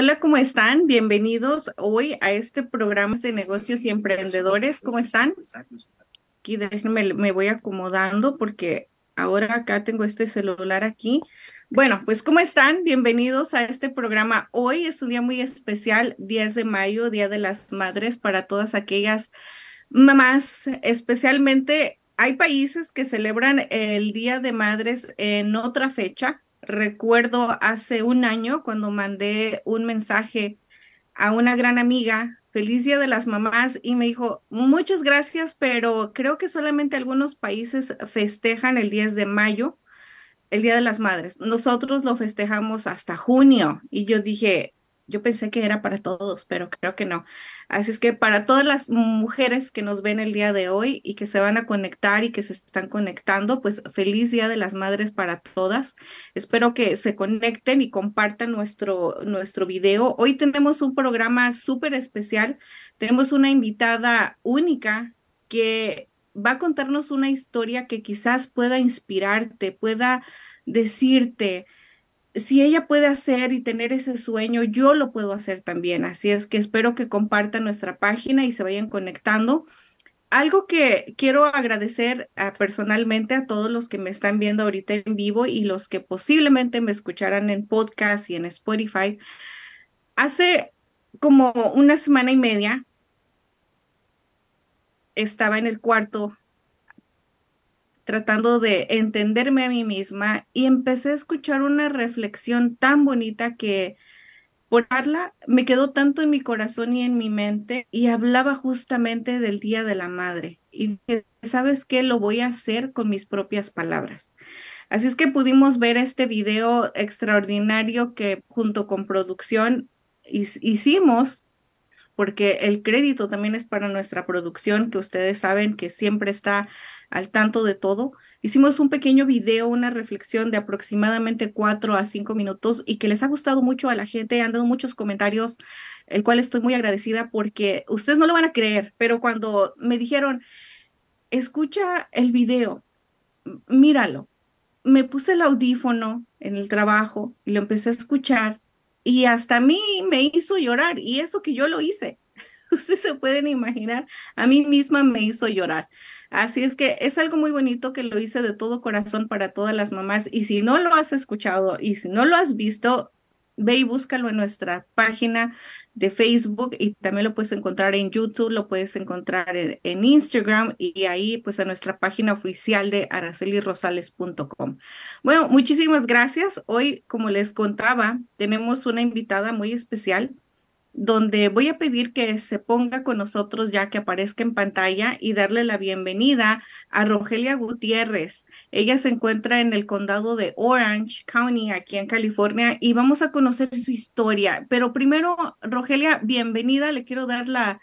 Hola, ¿cómo están? Bienvenidos hoy a este programa de negocios y emprendedores. ¿Cómo están? Aquí déjenme, me voy acomodando porque ahora acá tengo este celular aquí. Bueno, pues ¿cómo están? Bienvenidos a este programa. Hoy es un día muy especial, 10 de mayo, Día de las Madres, para todas aquellas mamás, especialmente hay países que celebran el Día de Madres en otra fecha Recuerdo hace un año cuando mandé un mensaje a una gran amiga, feliz día de las mamás, y me dijo, muchas gracias, pero creo que solamente algunos países festejan el 10 de mayo, el Día de las Madres. Nosotros lo festejamos hasta junio. Y yo dije, yo pensé que era para todos, pero creo que no. Así es que para todas las mujeres que nos ven el día de hoy y que se van a conectar y que se están conectando, pues feliz Día de las Madres para todas. Espero que se conecten y compartan nuestro, nuestro video. Hoy tenemos un programa súper especial. Tenemos una invitada única que va a contarnos una historia que quizás pueda inspirarte, pueda decirte, si ella puede hacer y tener ese sueño, yo lo puedo hacer también. Así es que espero que compartan nuestra página y se vayan conectando. Algo que quiero agradecer ah, personalmente a todos los que me están viendo ahorita en vivo y los que posiblemente me escucharan en podcast y en Spotify. Hace como una semana y media estaba en el cuarto tratando de entenderme a mí misma y empecé a escuchar una reflexión tan bonita que por hablarla me quedó tanto en mi corazón y en mi mente y hablaba justamente del Día de la Madre. Y ¿sabes qué? Lo voy a hacer con mis propias palabras. Así es que pudimos ver este video extraordinario que junto con producción hicimos porque el crédito también es para nuestra producción, que ustedes saben que siempre está al tanto de todo. Hicimos un pequeño video, una reflexión de aproximadamente cuatro a cinco minutos y que les ha gustado mucho a la gente, han dado muchos comentarios, el cual estoy muy agradecida porque ustedes no lo van a creer, pero cuando me dijeron, escucha el video, míralo, me puse el audífono en el trabajo y lo empecé a escuchar y hasta a mí me hizo llorar y eso que yo lo hice. Ustedes se pueden imaginar, a mí misma me hizo llorar. Así es que es algo muy bonito que lo hice de todo corazón para todas las mamás. Y si no lo has escuchado y si no lo has visto, ve y búscalo en nuestra página de Facebook y también lo puedes encontrar en YouTube, lo puedes encontrar en, Instagram y ahí pues en nuestra página oficial de aracelirosales.com. Bueno, muchísimas gracias. Hoy, como les contaba, tenemos una invitada muy especial donde voy a pedir que se ponga con nosotros ya que aparezca en pantalla y darle la bienvenida a Rogelia Gutiérrez. Ella se encuentra en el condado de Orange County, aquí en California, y vamos a conocer su historia. Pero primero, Rogelia, bienvenida. Le quiero dar la,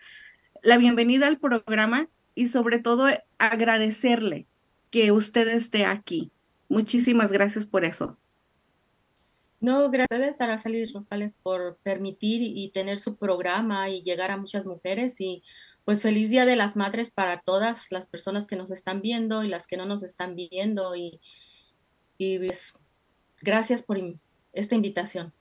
la bienvenida al programa y sobre todo agradecerle que usted esté aquí. Muchísimas gracias por eso. No, gracias a Araceli Rosales por permitir y tener su programa y llegar a muchas mujeres y pues feliz Día de las Madres para todas las personas que nos están viendo y las que no nos están viendo y, y pues, gracias por esta invitación.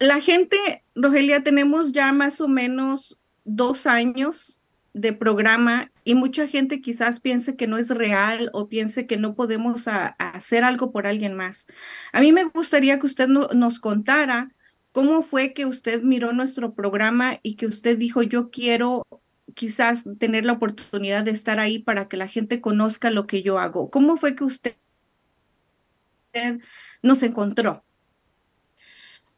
La gente, Rogelia, tenemos ya más o menos dos años de programa y mucha gente quizás piense que no es real o piense que no podemos hacer algo por alguien más. A mí me gustaría que usted nos contara cómo fue que usted miró nuestro programa y que usted dijo, yo quiero quizás tener la oportunidad de estar ahí para que la gente conozca lo que yo hago. ¿Cómo fue que usted nos encontró?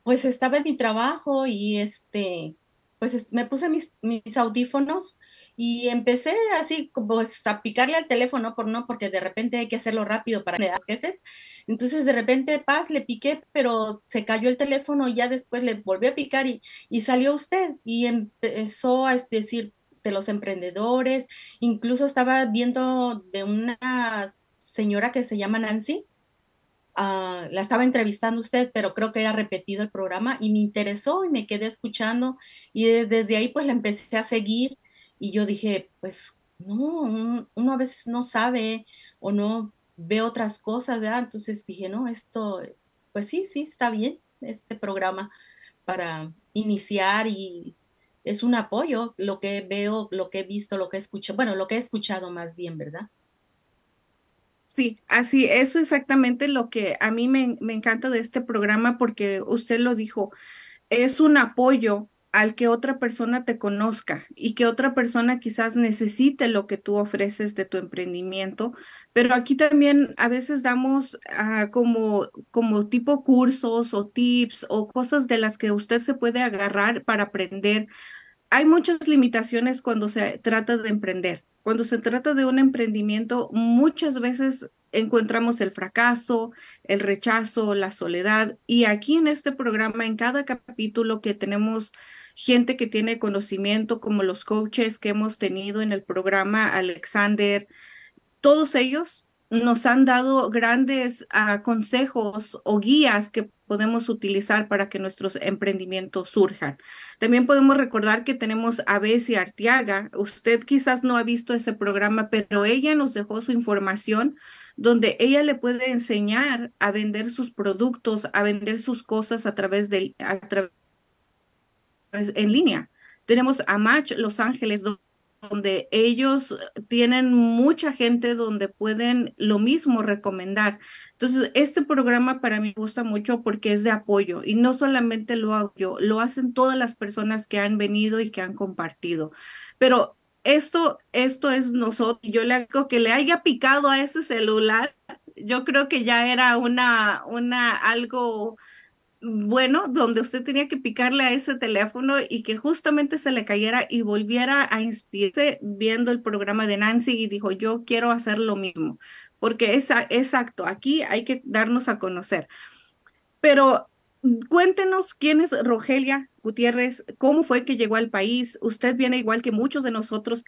Pues estaba en mi trabajo y este, pues me puse mis, mis audífonos y empecé así como a picarle al teléfono, por no, porque de repente hay que hacerlo rápido para los jefes. Entonces de repente, paz, le piqué, pero se cayó el teléfono y ya después le volví a picar y, y salió usted y empezó a decir de los emprendedores, incluso estaba viendo de una señora que se llama Nancy, Ah, la estaba entrevistando usted, pero creo que era repetido el programa y me interesó y me quedé escuchando y desde ahí pues la empecé a seguir y yo dije, pues no, uno a veces no sabe o no ve otras cosas, ¿verdad? Entonces dije, no, esto, pues sí, sí, está bien este programa. para iniciar y es un apoyo lo que veo, lo que he visto, lo que he escuchado, bueno, lo que he escuchado más bien, ¿verdad? Sí, así, eso es exactamente lo que a mí me, me encanta de este programa porque usted lo dijo, es un apoyo al que otra persona te conozca y que otra persona quizás necesite lo que tú ofreces de tu emprendimiento. Pero aquí también a veces damos ah, como, como tipo cursos o tips o cosas de las que usted se puede agarrar para aprender. Hay muchas limitaciones cuando se trata de emprender. Cuando se trata de un emprendimiento, muchas veces encontramos el fracaso, el rechazo, la soledad. Y aquí en este programa, en cada capítulo que tenemos gente que tiene conocimiento, como los coaches que hemos tenido en el programa, Alexander, todos ellos nos han dado grandes uh, consejos o guías que podemos utilizar para que nuestros emprendimientos surjan. También podemos recordar que tenemos a Bessie Artiaga. Usted quizás no ha visto ese programa, pero ella nos dejó su información donde ella le puede enseñar a vender sus productos, a vender sus cosas a través de en línea. Tenemos a Match Los Ángeles, donde ellos tienen mucha gente donde pueden lo mismo recomendar. Entonces, este programa para mí gusta mucho porque es de apoyo y no solamente lo hago yo, lo hacen todas las personas que han venido y que han compartido. Pero esto, esto es nosotros. Yo le hago que le haya picado a ese celular. Yo creo que ya era una, una, algo bueno, donde usted tenía que picarle a ese teléfono y que justamente se le cayera y volviera a inspirarse viendo el programa de Nancy y dijo, yo quiero hacer lo mismo, porque es exacto, aquí hay que darnos a conocer. Pero cuéntenos quién es Rogelia Gutiérrez, cómo fue que llegó al país. Usted viene igual que muchos de nosotros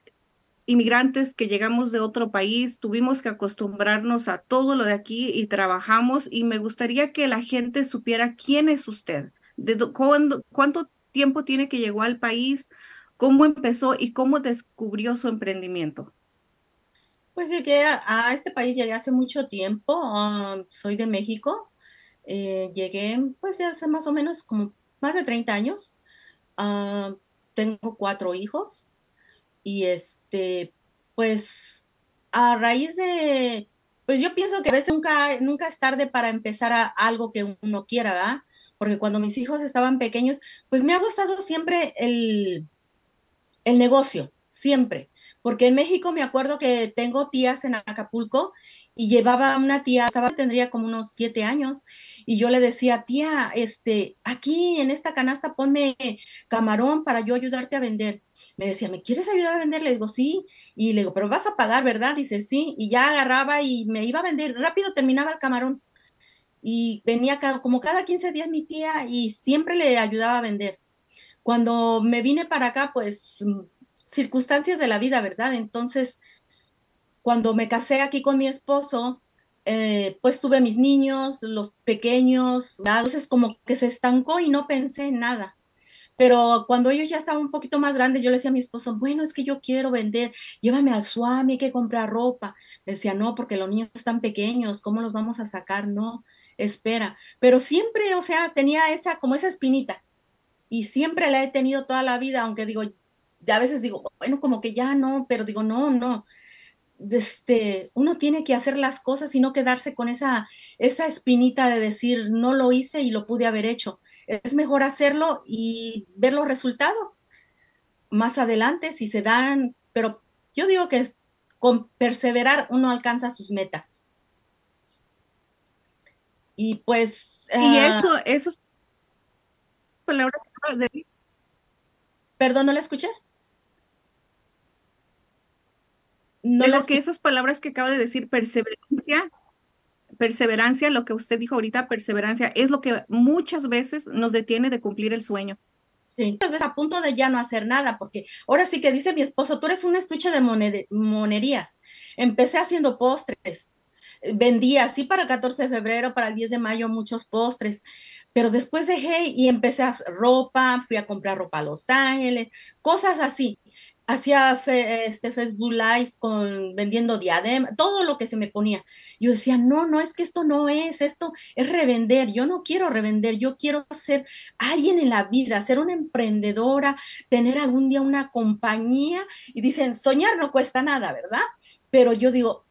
inmigrantes que llegamos de otro país, tuvimos que acostumbrarnos a todo lo de aquí y trabajamos y me gustaría que la gente supiera quién es usted, de cuánto tiempo tiene que llegó al país, cómo empezó y cómo descubrió su emprendimiento. Pues llegué a, este país llegué hace mucho tiempo, um, soy de México, eh, llegué pues hace más o menos como más de 30 años, uh, tengo cuatro hijos, y este, pues a raíz de, pues yo pienso que a veces nunca, nunca es tarde para empezar a algo que uno quiera, ¿verdad? Porque cuando mis hijos estaban pequeños, pues me ha gustado siempre el, el negocio, siempre. Porque en México me acuerdo que tengo tías en Acapulco y llevaba una tía, tendría como unos siete años, y yo le decía, tía, este, aquí en esta canasta ponme camarón para yo ayudarte a vender me decía, ¿me quieres ayudar a vender? Le digo, sí. Y le digo, pero vas a pagar, ¿verdad? Dice, sí. Y ya agarraba y me iba a vender. Rápido terminaba el camarón. Y venía cada, como cada 15 días mi tía y siempre le ayudaba a vender. Cuando me vine para acá, pues circunstancias de la vida, ¿verdad? Entonces, cuando me casé aquí con mi esposo, eh, pues tuve mis niños, los pequeños, entonces como que se estancó y no pensé en nada. Pero cuando ellos ya estaban un poquito más grandes, yo le decía a mi esposo, bueno, es que yo quiero vender, llévame al Swami, hay que comprar ropa. Me decía, no, porque los niños están pequeños, ¿cómo los vamos a sacar? No, espera. Pero siempre, o sea, tenía esa, como esa espinita. Y siempre la he tenido toda la vida, aunque digo, a veces digo, bueno, como que ya no, pero digo, no, no. Este, uno tiene que hacer las cosas y no quedarse con esa, esa espinita de decir, no lo hice y lo pude haber hecho es mejor hacerlo y ver los resultados más adelante si se dan, pero yo digo que con perseverar uno alcanza sus metas. Y pues... Y ah, eso, esas palabras... Perdón, ¿no la escuché? No Digo que esas palabras que acaba de decir, perseverancia, perseverancia, lo que usted dijo ahorita, perseverancia, es lo que muchas veces nos detiene de cumplir el sueño. Sí, muchas veces a punto de ya no hacer nada, porque ahora sí que dice mi esposo, tú eres un estuche de monerías. Empecé haciendo postres, vendía así para el 14 de febrero, para el 10 de mayo, muchos postres, pero después dejé y empecé a ropa, fui a comprar ropa a Los Ángeles, cosas así. Hacía este Facebook Live con vendiendo diadema, todo lo que se me ponía. Yo decía, no, no es que esto no es, esto es revender. Yo no quiero revender, yo quiero ser alguien en la vida, ser una emprendedora, tener algún día una compañía. Y dicen, soñar no cuesta nada, ¿verdad? Pero yo digo,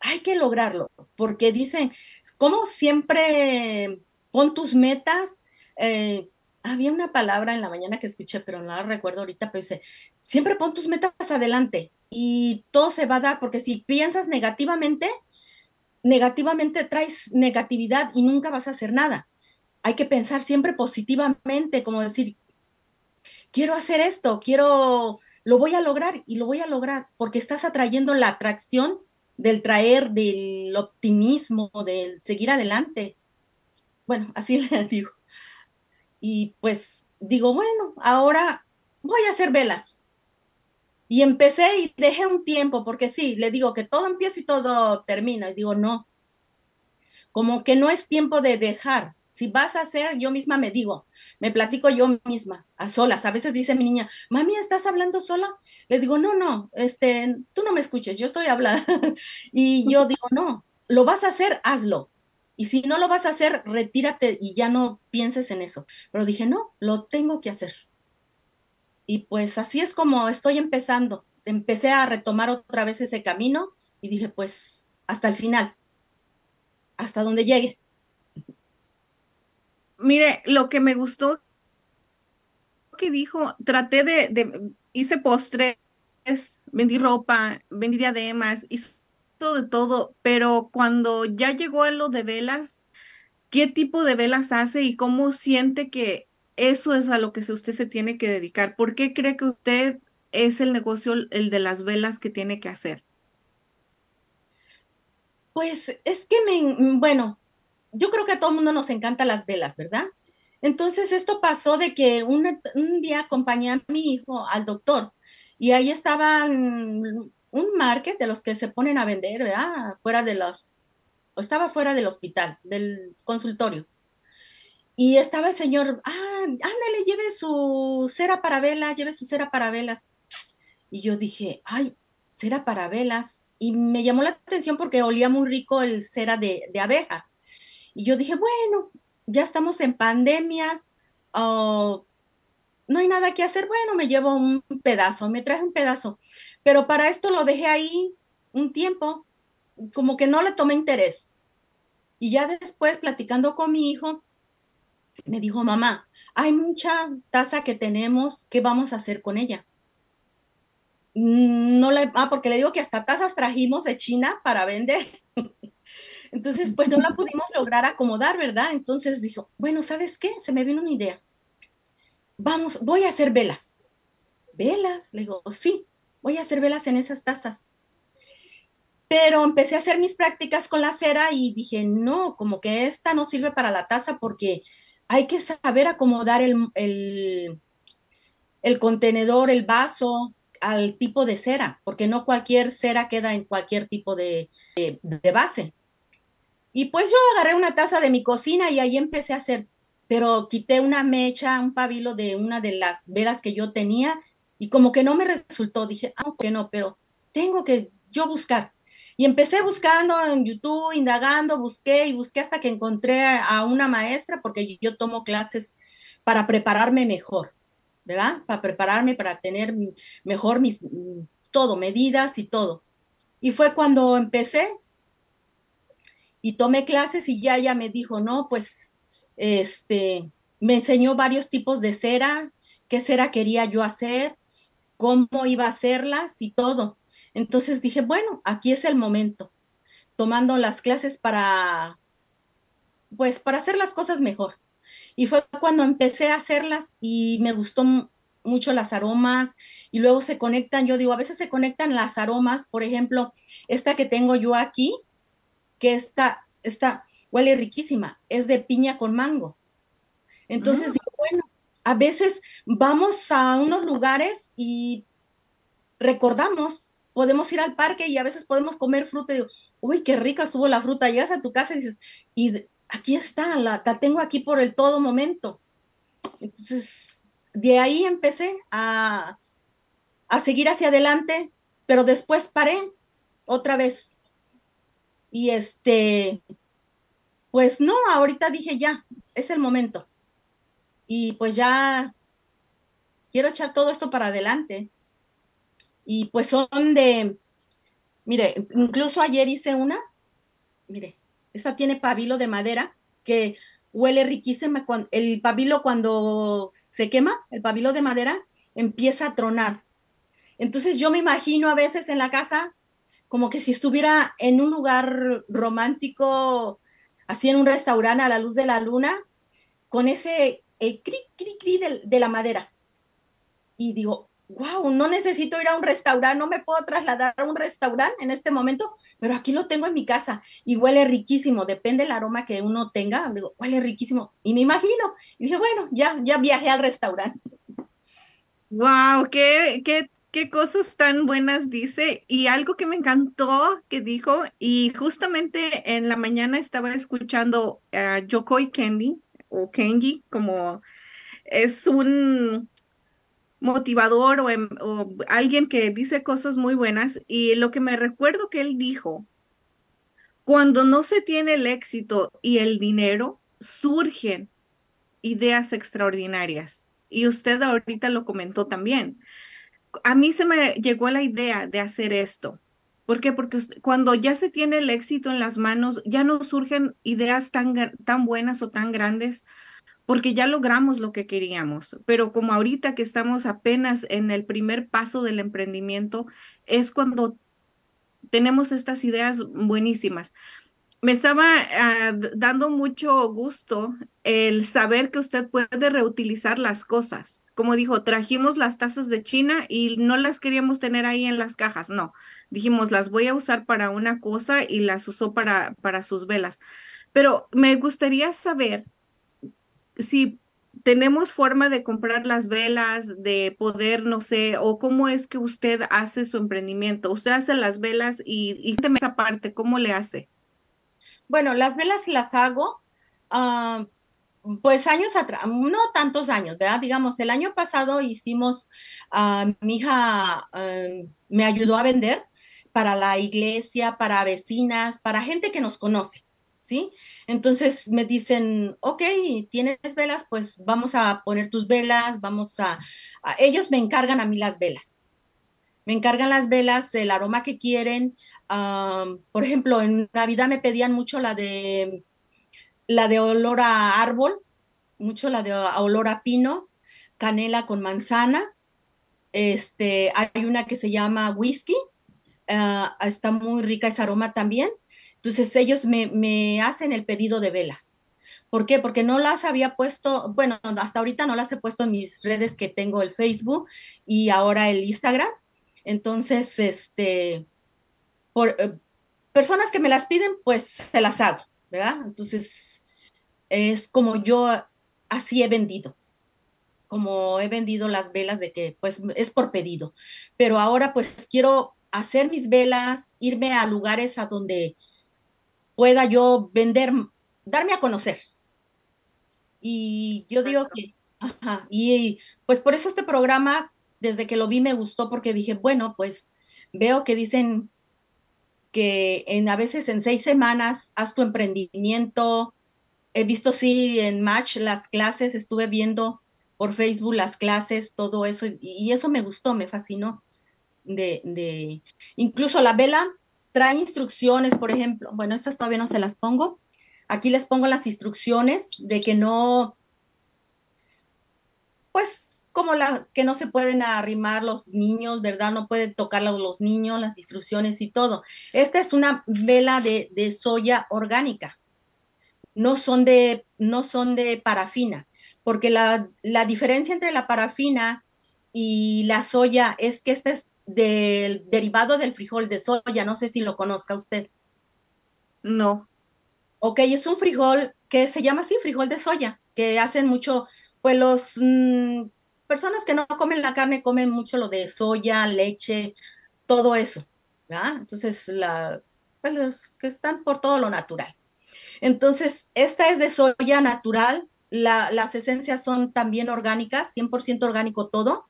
hay que lograrlo, porque dicen, como siempre pon tus metas. Eh, había una palabra en la mañana que escuché, pero no la recuerdo ahorita, pero dice, siempre pon tus metas adelante y todo se va a dar, porque si piensas negativamente, negativamente traes negatividad y nunca vas a hacer nada. Hay que pensar siempre positivamente, como decir, quiero hacer esto, quiero, lo voy a lograr y lo voy a lograr, porque estás atrayendo la atracción del traer, del optimismo, del seguir adelante. Bueno, así le digo. Y pues digo, bueno, ahora voy a hacer velas. Y empecé y dejé un tiempo, porque sí, le digo que todo empieza y todo termina. Y digo, no, como que no es tiempo de dejar. Si vas a hacer, yo misma me digo, me platico yo misma, a solas. A veces dice mi niña, mami, ¿estás hablando sola? Le digo, no, no, este, tú no me escuches, yo estoy hablando. y yo digo, no, lo vas a hacer, hazlo. Y si no lo vas a hacer, retírate y ya no pienses en eso. Pero dije, no, lo tengo que hacer. Y pues así es como estoy empezando. Empecé a retomar otra vez ese camino y dije, pues hasta el final, hasta donde llegue. Mire, lo que me gustó que dijo, traté de, hice postres, vendí ropa, vendí diademas, hice de todo, pero cuando ya llegó a lo de velas, ¿qué tipo de velas hace y cómo siente que eso es a lo que usted se tiene que dedicar? ¿Por qué cree que usted es el negocio, el de las velas que tiene que hacer? Pues es que me, bueno, yo creo que a todo el mundo nos encantan las velas, ¿verdad? Entonces esto pasó de que un, día acompañé a mi hijo al doctor y ahí estaban un market de los que se ponen a vender, ¿verdad? Fuera de los, estaba fuera del hospital, del consultorio. Y estaba el señor, ah, ándale, lleve su cera para velas, lleve su cera para velas. Y yo dije, ay, cera para velas. Y me llamó la atención porque olía muy rico el cera de, abeja. Y yo dije, bueno, ya estamos en pandemia, oh, no hay nada que hacer, bueno, me llevo un pedazo, me traje un pedazo. Pero para esto lo dejé ahí un tiempo, como que no le tomé interés. Y ya después, platicando con mi hijo, me dijo, mamá, hay mucha taza que tenemos, ¿qué vamos a hacer con ella? Mm, no le, ah, porque le digo que hasta tazas trajimos de China para vender. Entonces, pues no la pudimos lograr acomodar, ¿verdad? Entonces dijo, bueno, ¿sabes qué? Se me vino una idea. Vamos, voy a hacer velas. ¿Velas? Le digo, sí voy a hacer velas en esas tazas. Pero empecé a hacer mis prácticas con la cera y dije, no, como que esta no sirve para la taza porque hay que saber acomodar el, el, contenedor, el vaso al tipo de cera, porque no cualquier cera queda en cualquier tipo de, de base. Y pues yo agarré una taza de mi cocina y ahí empecé a hacer, pero quité una mecha, un pabilo de una de las velas que yo tenía y como que no me resultó, dije, ah, no, pero tengo que yo buscar. Y empecé buscando en YouTube, indagando, busqué y busqué hasta que encontré a una maestra, porque yo tomo clases para prepararme mejor, ¿verdad? Para prepararme, para tener mejor mis, todo, medidas y todo. Y fue cuando empecé y tomé clases y ya ella me dijo, no, pues, este, me enseñó varios tipos de cera, qué cera quería yo hacer, cómo iba a hacerlas y todo. Entonces dije, bueno, aquí es el momento, tomando las clases para, pues, para hacer las cosas mejor. Y fue cuando empecé a hacerlas y me gustó mucho las aromas y luego se conectan, yo digo, a veces se conectan las aromas, por ejemplo, esta que tengo yo aquí, que está, esta huele riquísima, es de piña con mango. Entonces, mm. A veces vamos a unos lugares y recordamos, podemos ir al parque y a veces podemos comer fruta y digo, uy, qué rica estuvo la fruta. Llegas a tu casa y dices, y aquí está, la, tengo aquí por el todo momento. Entonces, de ahí empecé a, a seguir hacia adelante, pero después paré otra vez. Y este, pues no, ahorita dije ya, es el momento. Y pues ya quiero echar todo esto para adelante. Y pues son de, mire, incluso ayer hice una, mire, esta tiene pabilo de madera que huele riquísima. El pabilo cuando se quema, el pabilo de madera, empieza a tronar. Entonces yo me imagino a veces en la casa como que si estuviera en un lugar romántico, así en un restaurante a la luz de la luna, con ese, el cri, cri, cri de, de la madera. Y digo, wow, no necesito ir a un restaurante, no me puedo trasladar a un restaurante en este momento, pero aquí lo tengo en mi casa y huele riquísimo, depende del aroma que uno tenga, digo, huele riquísimo. Y me imagino, y dije, bueno, ya, ya viajé al restaurante. Wow, qué, qué, qué cosas tan buenas dice. Y algo que me encantó que dijo, y justamente en la mañana estaba escuchando a Yokoi Kendi, o Kenji, como es un motivador em, o, alguien que dice cosas muy buenas y lo que me recuerdo que él dijo, cuando no se tiene el éxito y el dinero, surgen ideas extraordinarias. Y usted ahorita lo comentó también. A mí se me llegó la idea de hacer esto. ¿Por qué? Porque cuando ya se tiene el éxito en las manos, ya no surgen ideas tan, tan buenas o tan grandes porque ya logramos lo que queríamos, pero como ahorita que estamos apenas en el primer paso del emprendimiento, es cuando tenemos estas ideas buenísimas. Me estaba ah, dando mucho gusto el saber que usted puede reutilizar las cosas. Como dijo, trajimos las tazas de China y no las queríamos tener ahí en las cajas, no. Dijimos, las voy a usar para una cosa y las usó para, para sus velas. Pero me gustaría saber si tenemos forma de comprar las velas, de poder, no sé, o cómo es que usted hace su emprendimiento. Usted hace las velas y, y esa parte, ¿cómo le hace? Bueno, las velas las hago, uh, pues años atrás, no tantos años, ¿verdad? Digamos, el año pasado hicimos, uh, mi hija uh, me ayudó a vender para la iglesia, para vecinas, para gente que nos conoce. ¿sí? Entonces me dicen, ok, tienes velas, pues vamos a poner tus velas, vamos a, ellos me encargan a mí las velas. Me encargan las velas, el aroma que quieren. Por ejemplo, en Navidad me pedían mucho la de la de olor a árbol, mucho la de olor a pino, canela con manzana. Este, hay una que se llama whisky, ah, está muy rica ese aroma también. Entonces ellos me, hacen el pedido de velas. ¿Por qué? Porque no las había puesto, bueno, hasta ahorita no las he puesto en mis redes que tengo el Facebook y ahora el Instagram. Entonces, este, por eh, personas que me las piden, pues se las hago, ¿verdad? Entonces, es como yo así he vendido, como he vendido las velas de que, pues, es por pedido. Pero ahora, pues, quiero hacer mis velas, irme a lugares a donde pueda yo vender, darme a conocer. Y yo digo que, ajá, y pues por eso este programa, desde que lo vi, me gustó porque dije, bueno, pues veo que dicen que en a veces en seis semanas haz tu emprendimiento. He visto sí en Match las clases, estuve viendo por Facebook las clases, todo eso, y, eso me gustó, me fascinó. De, de, incluso la vela, trae instrucciones, por ejemplo, bueno, estas todavía no se las pongo. Aquí les pongo las instrucciones de que no, como la que no se pueden arrimar los niños, ¿verdad? No pueden tocar los niños, las instrucciones y todo. Esta es una vela de, de soya orgánica. No son de, no son de parafina, porque la, la diferencia entre la parafina y la soya es que esta es del derivado del frijol de soya, no sé si lo conozca usted. No. Ok, es un frijol que se llama así, frijol de soya, que hacen mucho, pues los mm, personas que no comen la carne comen mucho lo de soya, leche, todo eso, ¿verdad? Entonces, la, pues los que están por todo lo natural. Entonces, esta es de soya natural, la, las esencias son también orgánicas, 100% orgánico todo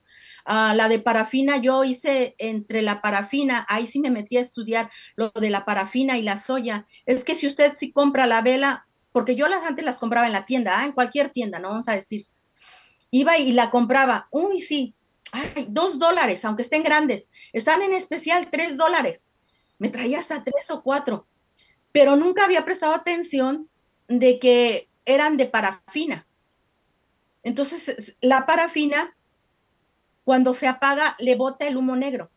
Uh, la de parafina, yo hice entre la parafina, ahí sí me metí a estudiar lo de la parafina y la soya. Es que si usted sí compra la vela, porque yo las antes las compraba en la tienda, ¿ah? en cualquier tienda, no vamos a decir. Iba y la compraba, uy, sí, ay, dos dólares, aunque estén grandes, están en especial tres dólares. Me traía hasta tres o cuatro, pero nunca había prestado atención de que eran de parafina. Entonces, la parafina, cuando se apaga, le bota el humo negro.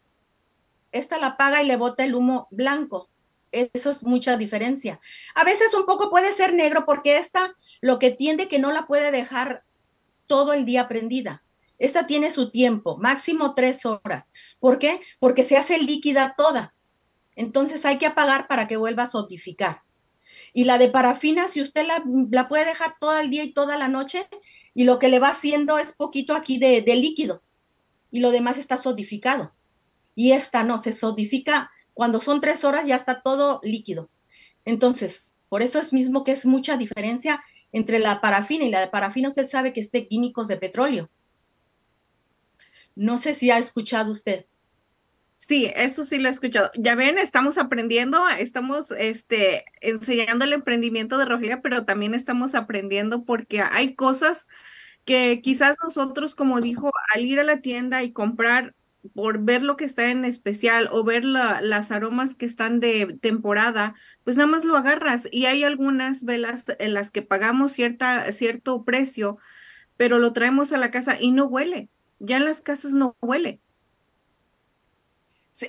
Esta la apaga y le bota el humo blanco. Eso es mucha diferencia. A veces un poco puede ser negro porque esta lo que tiende que no la puede dejar todo el día prendida. Esta tiene su tiempo, máximo tres horas. ¿Por qué? Porque se hace líquida toda. Entonces hay que apagar para que vuelva a sotificar. Y la de parafina, si usted la, puede dejar todo el día y toda la noche, y lo que le va haciendo es poquito aquí de, de líquido, y lo demás está sodificado. Y esta no, se sodifica cuando son tres horas, ya está todo líquido. Entonces, por eso es mismo que es mucha diferencia entre la parafina y la de parafina. Usted sabe que es de químicos de petróleo. No sé si ha escuchado usted. Sí, eso sí lo he escuchado. Ya ven, estamos aprendiendo, estamos este, enseñando el emprendimiento de Rogelia, pero también estamos aprendiendo porque hay cosas que quizás nosotros, como dijo, al ir a la tienda y comprar por ver lo que está en especial o ver las aromas que están de temporada, pues nada más lo agarras. Y hay algunas velas en las que pagamos cierta, cierto precio, pero lo traemos a la casa y no huele. Ya en las casas no huele.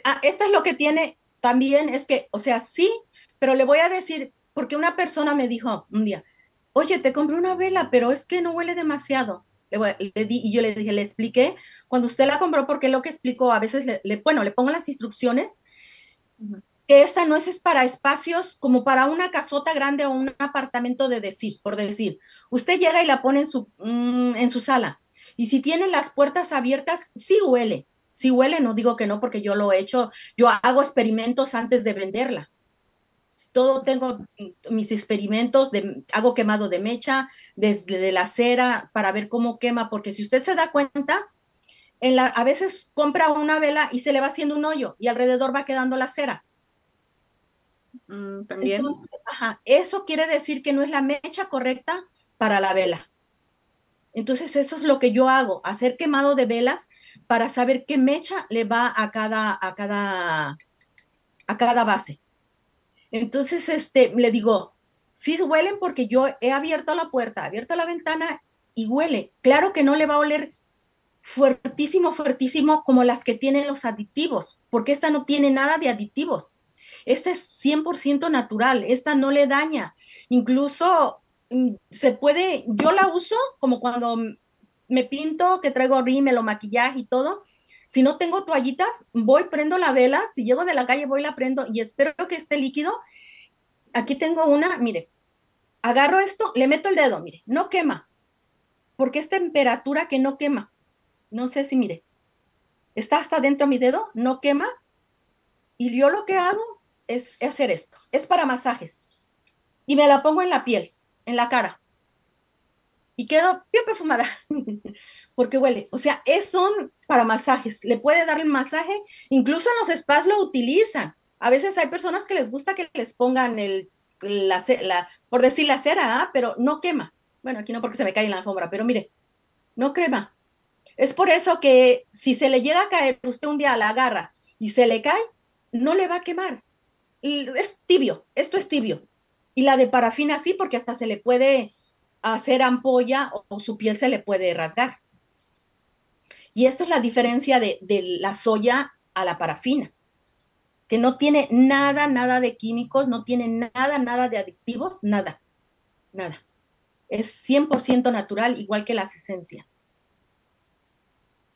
Ah, esta es lo que tiene también, es que, o sea, sí, pero le voy a decir, porque una persona me dijo un día, oye, te compré una vela, pero es que no huele demasiado. Le, di, y yo le dije, le expliqué, cuando usted la compró, porque lo que explicó, a veces, le, bueno, le pongo las instrucciones, esta no es, para espacios como para una casota grande o un apartamento de decir, por decir. Usted llega y la pone en su, mm, en su sala, y si tiene las puertas abiertas, sí huele, si huele, no digo que no, porque yo lo he hecho, yo hago experimentos antes de venderla. Todo tengo mis experimentos, de, hago quemado de mecha, desde la cera, para ver cómo quema, porque si usted se da cuenta, a veces compra una vela y se le va haciendo un hoyo y alrededor va quedando la cera. Mm, también. eso quiere decir que no es la mecha correcta para la vela. Entonces, eso es lo que yo hago, hacer quemado de velas para saber qué mecha le va a cada, a cada, a cada base. Entonces, este, le digo, sí huelen porque yo he abierto la puerta, abierto la ventana y huele. Claro que no le va a oler fuertísimo, fuertísimo como las que tienen los aditivos, porque esta no tiene nada de aditivos. Esta es 100% natural, esta no le daña. Incluso mm, se puede, yo la uso como cuando me pinto, que traigo rímel o maquillaje y todo. Si no tengo toallitas, voy, prendo la vela. Si llego de la calle, voy, la prendo y espero que esté líquido. Aquí tengo una, mire, agarro esto, le meto el dedo, mire, no quema, porque es temperatura que no quema. No sé si, mire, está hasta dentro mi dedo, no quema. Y yo lo que hago es hacer esto. Es para masajes. Y me la pongo en la piel, en la cara y quedo bien perfumada, porque huele. O sea, es, son para masajes. Le puede dar el masaje, incluso en los spas lo utilizan. A veces hay personas que les gusta que les pongan el, la, por decir la cera, ¿ah? pero no quema. Bueno, aquí no porque se me cae en la alfombra, pero mire, no quema. Es por eso que si se le llega a caer usted un día la garra y se le cae, no le va a quemar. Es tibio, esto es tibio. Y la de parafina sí, porque hasta se le puede hacer ampolla o, su piel se le puede rasgar. Y esto es la diferencia de, la soya a la parafina, que no tiene nada, nada de químicos, no tiene nada, nada de adictivos, nada, nada. Es 100% natural, igual que las esencias.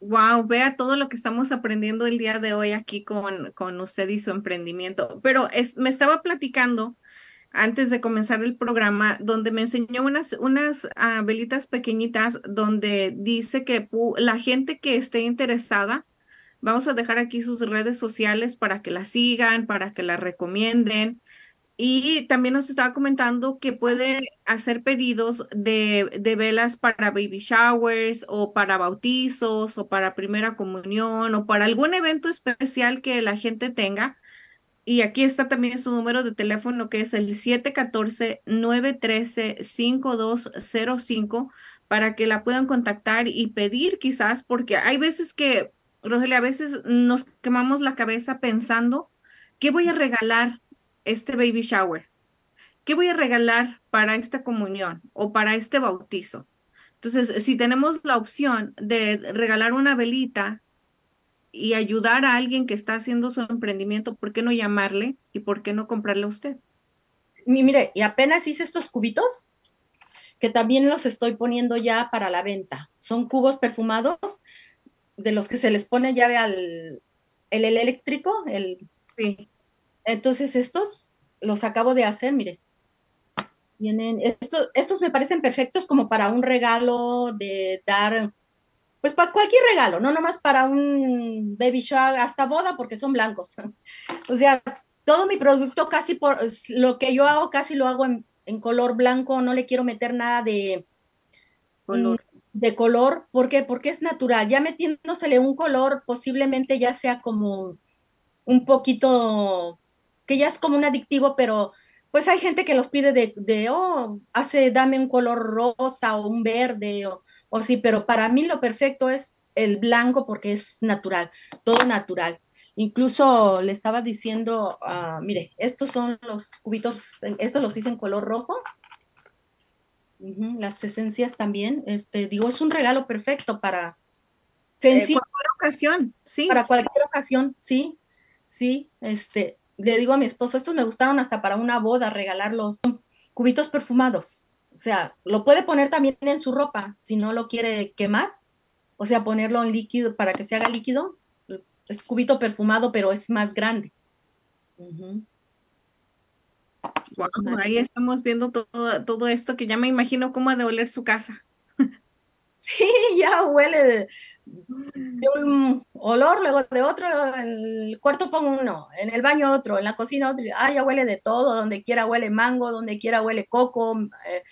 Wow, vea todo lo que estamos aprendiendo el día de hoy aquí con, con usted y su emprendimiento. Pero es, me estaba platicando antes de comenzar el programa, donde me enseñó unas, unas ah, velitas pequeñitas donde dice que la gente que esté interesada, vamos a dejar aquí sus redes sociales para que la sigan, para que la recomienden. Y también nos estaba comentando que puede hacer pedidos de, de velas para baby showers o para bautizos o para primera comunión o para algún evento especial que la gente tenga. Y aquí está también su número de teléfono que es el 714-913-5205 para que la puedan contactar y pedir quizás, porque hay veces que, Rogelia, a veces nos quemamos la cabeza pensando, ¿qué voy a regalar este baby shower? ¿Qué voy a regalar para esta comunión o para este bautizo? Entonces, si tenemos la opción de regalar una velita y ayudar a alguien que está haciendo su emprendimiento, ¿por qué no llamarle y por qué no comprarle a usted? Mire, y apenas hice estos cubitos que también los estoy poniendo ya para la venta. Son cubos perfumados de los que se les pone llave al el, eléctrico, el sí. Entonces estos los acabo de hacer, mire. Tienen estos estos me parecen perfectos como para un regalo de dar pues para cualquier regalo, no nomás para un baby shower, hasta boda porque son blancos. o sea, todo mi producto casi por lo que yo hago casi lo hago en, en color blanco, no le quiero meter nada de color. De color, ¿por qué? Porque es natural. Ya metiéndosele un color, posiblemente ya sea como un poquito, que ya es como un adictivo, pero pues hay gente que los pide de, de oh, hace, dame un color rosa o un verde, o, o sí, pero para mí lo perfecto es el blanco porque es natural, todo natural. Incluso le estaba diciendo, uh, mire, estos son los cubitos, estos los hice en color rojo. Uh -huh, las esencias también, este, digo, es un regalo perfecto para sencillo. Eh, cualquier ocasión, sí. Para cualquier ocasión, sí, sí, este, le digo a mi esposo, estos me gustaron hasta para una boda, regalarlos, cubitos perfumados. O sea, lo puede poner también en su ropa si no lo quiere quemar. O sea, ponerlo en líquido para que se haga líquido es cubito perfumado, pero es más grande. Uh -huh. wow, ahí estamos viendo todo, todo esto que ya me imagino cómo ha de oler su casa. Sí, ya huele de, de, un olor, luego de otro, en el cuarto pongo uno, en el baño otro, en la cocina otro, ah, ya huele de todo, donde quiera huele mango, donde quiera huele coco eh,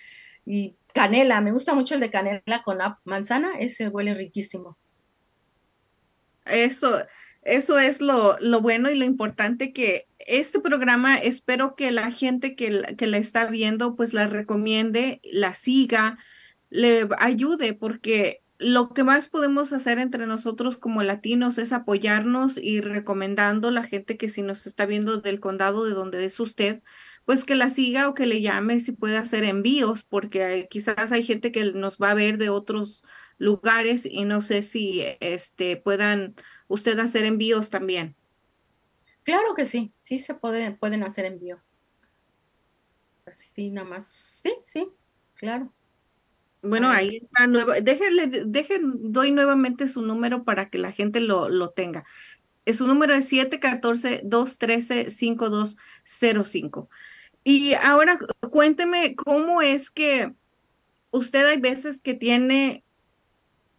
y canela, me gusta mucho el de canela con la manzana, ese huele riquísimo. Eso, eso es lo, lo, bueno y lo importante que este programa, espero que la gente que, que la está viendo, pues la recomiende, la siga, le ayude, porque lo que más podemos hacer entre nosotros como latinos es apoyarnos y recomendando a la gente que si nos está viendo del condado de donde es usted, pues que la siga o que le llame si puede hacer envíos, porque quizás hay gente que nos va a ver de otros lugares y no sé si este puedan usted hacer envíos también. Claro que sí, sí se puede, pueden hacer envíos. Así nada más. Sí, sí, claro. Bueno, ahí está nueva. Déjenle, dejen, doy nuevamente su número para que la gente lo, lo tenga. Su número es 714-213-5205. Y ahora cuénteme cómo es que usted hay veces que tiene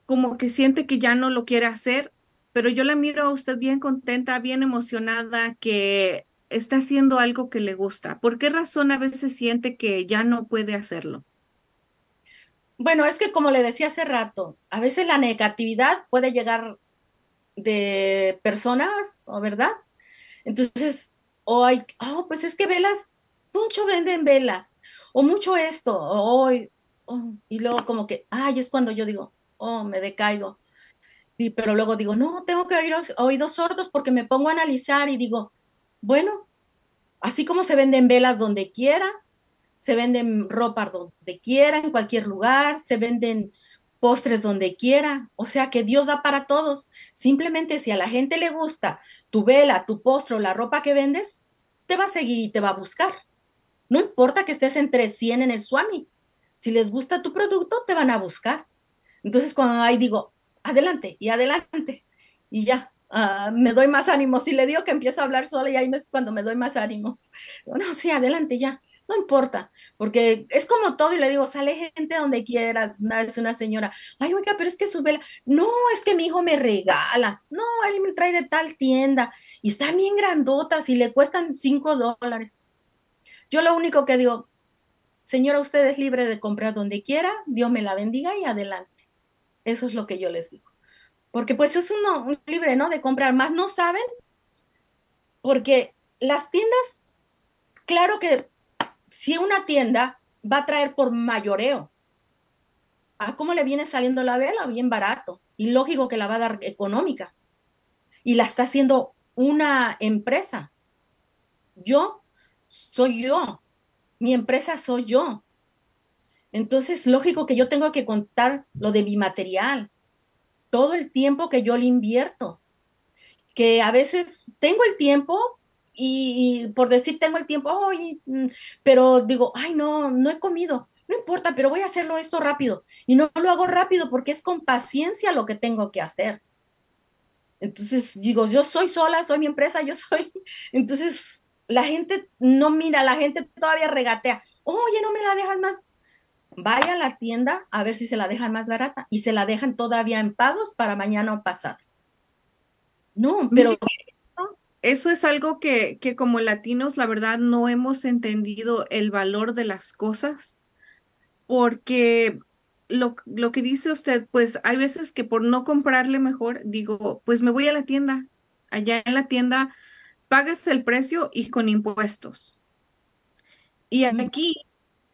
como que siente que ya no lo quiere hacer, pero yo la miro a usted bien contenta, bien emocionada, que está haciendo algo que le gusta. ¿Por qué razón a veces siente que ya no puede hacerlo? Bueno, es que como le decía hace rato, a veces la negatividad puede llegar de personas, ¿o verdad? Entonces, o oh, pues es que velas, mucho venden velas, o mucho esto, o hoy, oh, y luego como que, ay, es cuando yo digo, oh, me decaigo. Sí, pero luego digo, no, tengo que oír oídos sordos porque me pongo a analizar y digo, bueno, así como se venden velas donde quiera, se venden ropa donde quiera, en cualquier lugar, se venden postres donde quiera, o sea que Dios da para todos. Simplemente si a la gente le gusta tu vela, tu postre o la ropa que vendes, te va a seguir y te va a buscar. No importa que estés entre 100 en el Swami. Si les gusta tu producto, te van a buscar. Entonces cuando ahí digo, adelante y adelante, y ya, uh, me doy más ánimos. Si le digo que empiezo a hablar sola, y ahí es cuando me doy más ánimos. No, sí, adelante, ya no importa, porque es como todo y le digo, sale gente donde quiera, una vez una señora, ay, oiga, pero es que su vela, no, es que mi hijo me regala, no, él me trae de tal tienda y están bien grandotas y le cuestan cinco dólares. Yo lo único que digo, señora, usted es libre de comprar donde quiera, Dios me la bendiga y adelante. Eso es lo que yo les digo. Porque pues es uno un libre, ¿no? De comprar, más no saben, porque las tiendas, claro que si una tienda va a traer por mayoreo, ¿a cómo le viene saliendo la vela? Bien barato. Y lógico que la va a dar económica. Y la está haciendo una empresa. Yo soy yo. Mi empresa soy yo. Entonces, lógico que yo tengo que contar lo de mi material, todo el tiempo que yo le invierto, que a veces tengo el tiempo y, por decir tengo el tiempo, mm", pero digo, ay, no, no he comido, no importa, pero voy a hacerlo esto rápido. Y no lo hago rápido porque es con paciencia lo que tengo que hacer. Entonces digo, yo soy sola, soy mi empresa, yo soy. Entonces la gente no mira, la gente todavía regatea. Oye, no me la dejas más. Vaya a la tienda a ver si se la dejan más barata y se la dejan todavía en pagos para mañana o pasado. No, pero eso es algo que, que como latinos, la verdad, no hemos entendido el valor de las cosas, porque lo, lo que dice usted, pues hay veces que por no comprarle mejor, digo, pues me voy a la tienda. Allá en la tienda pagas el precio y con impuestos. Y aquí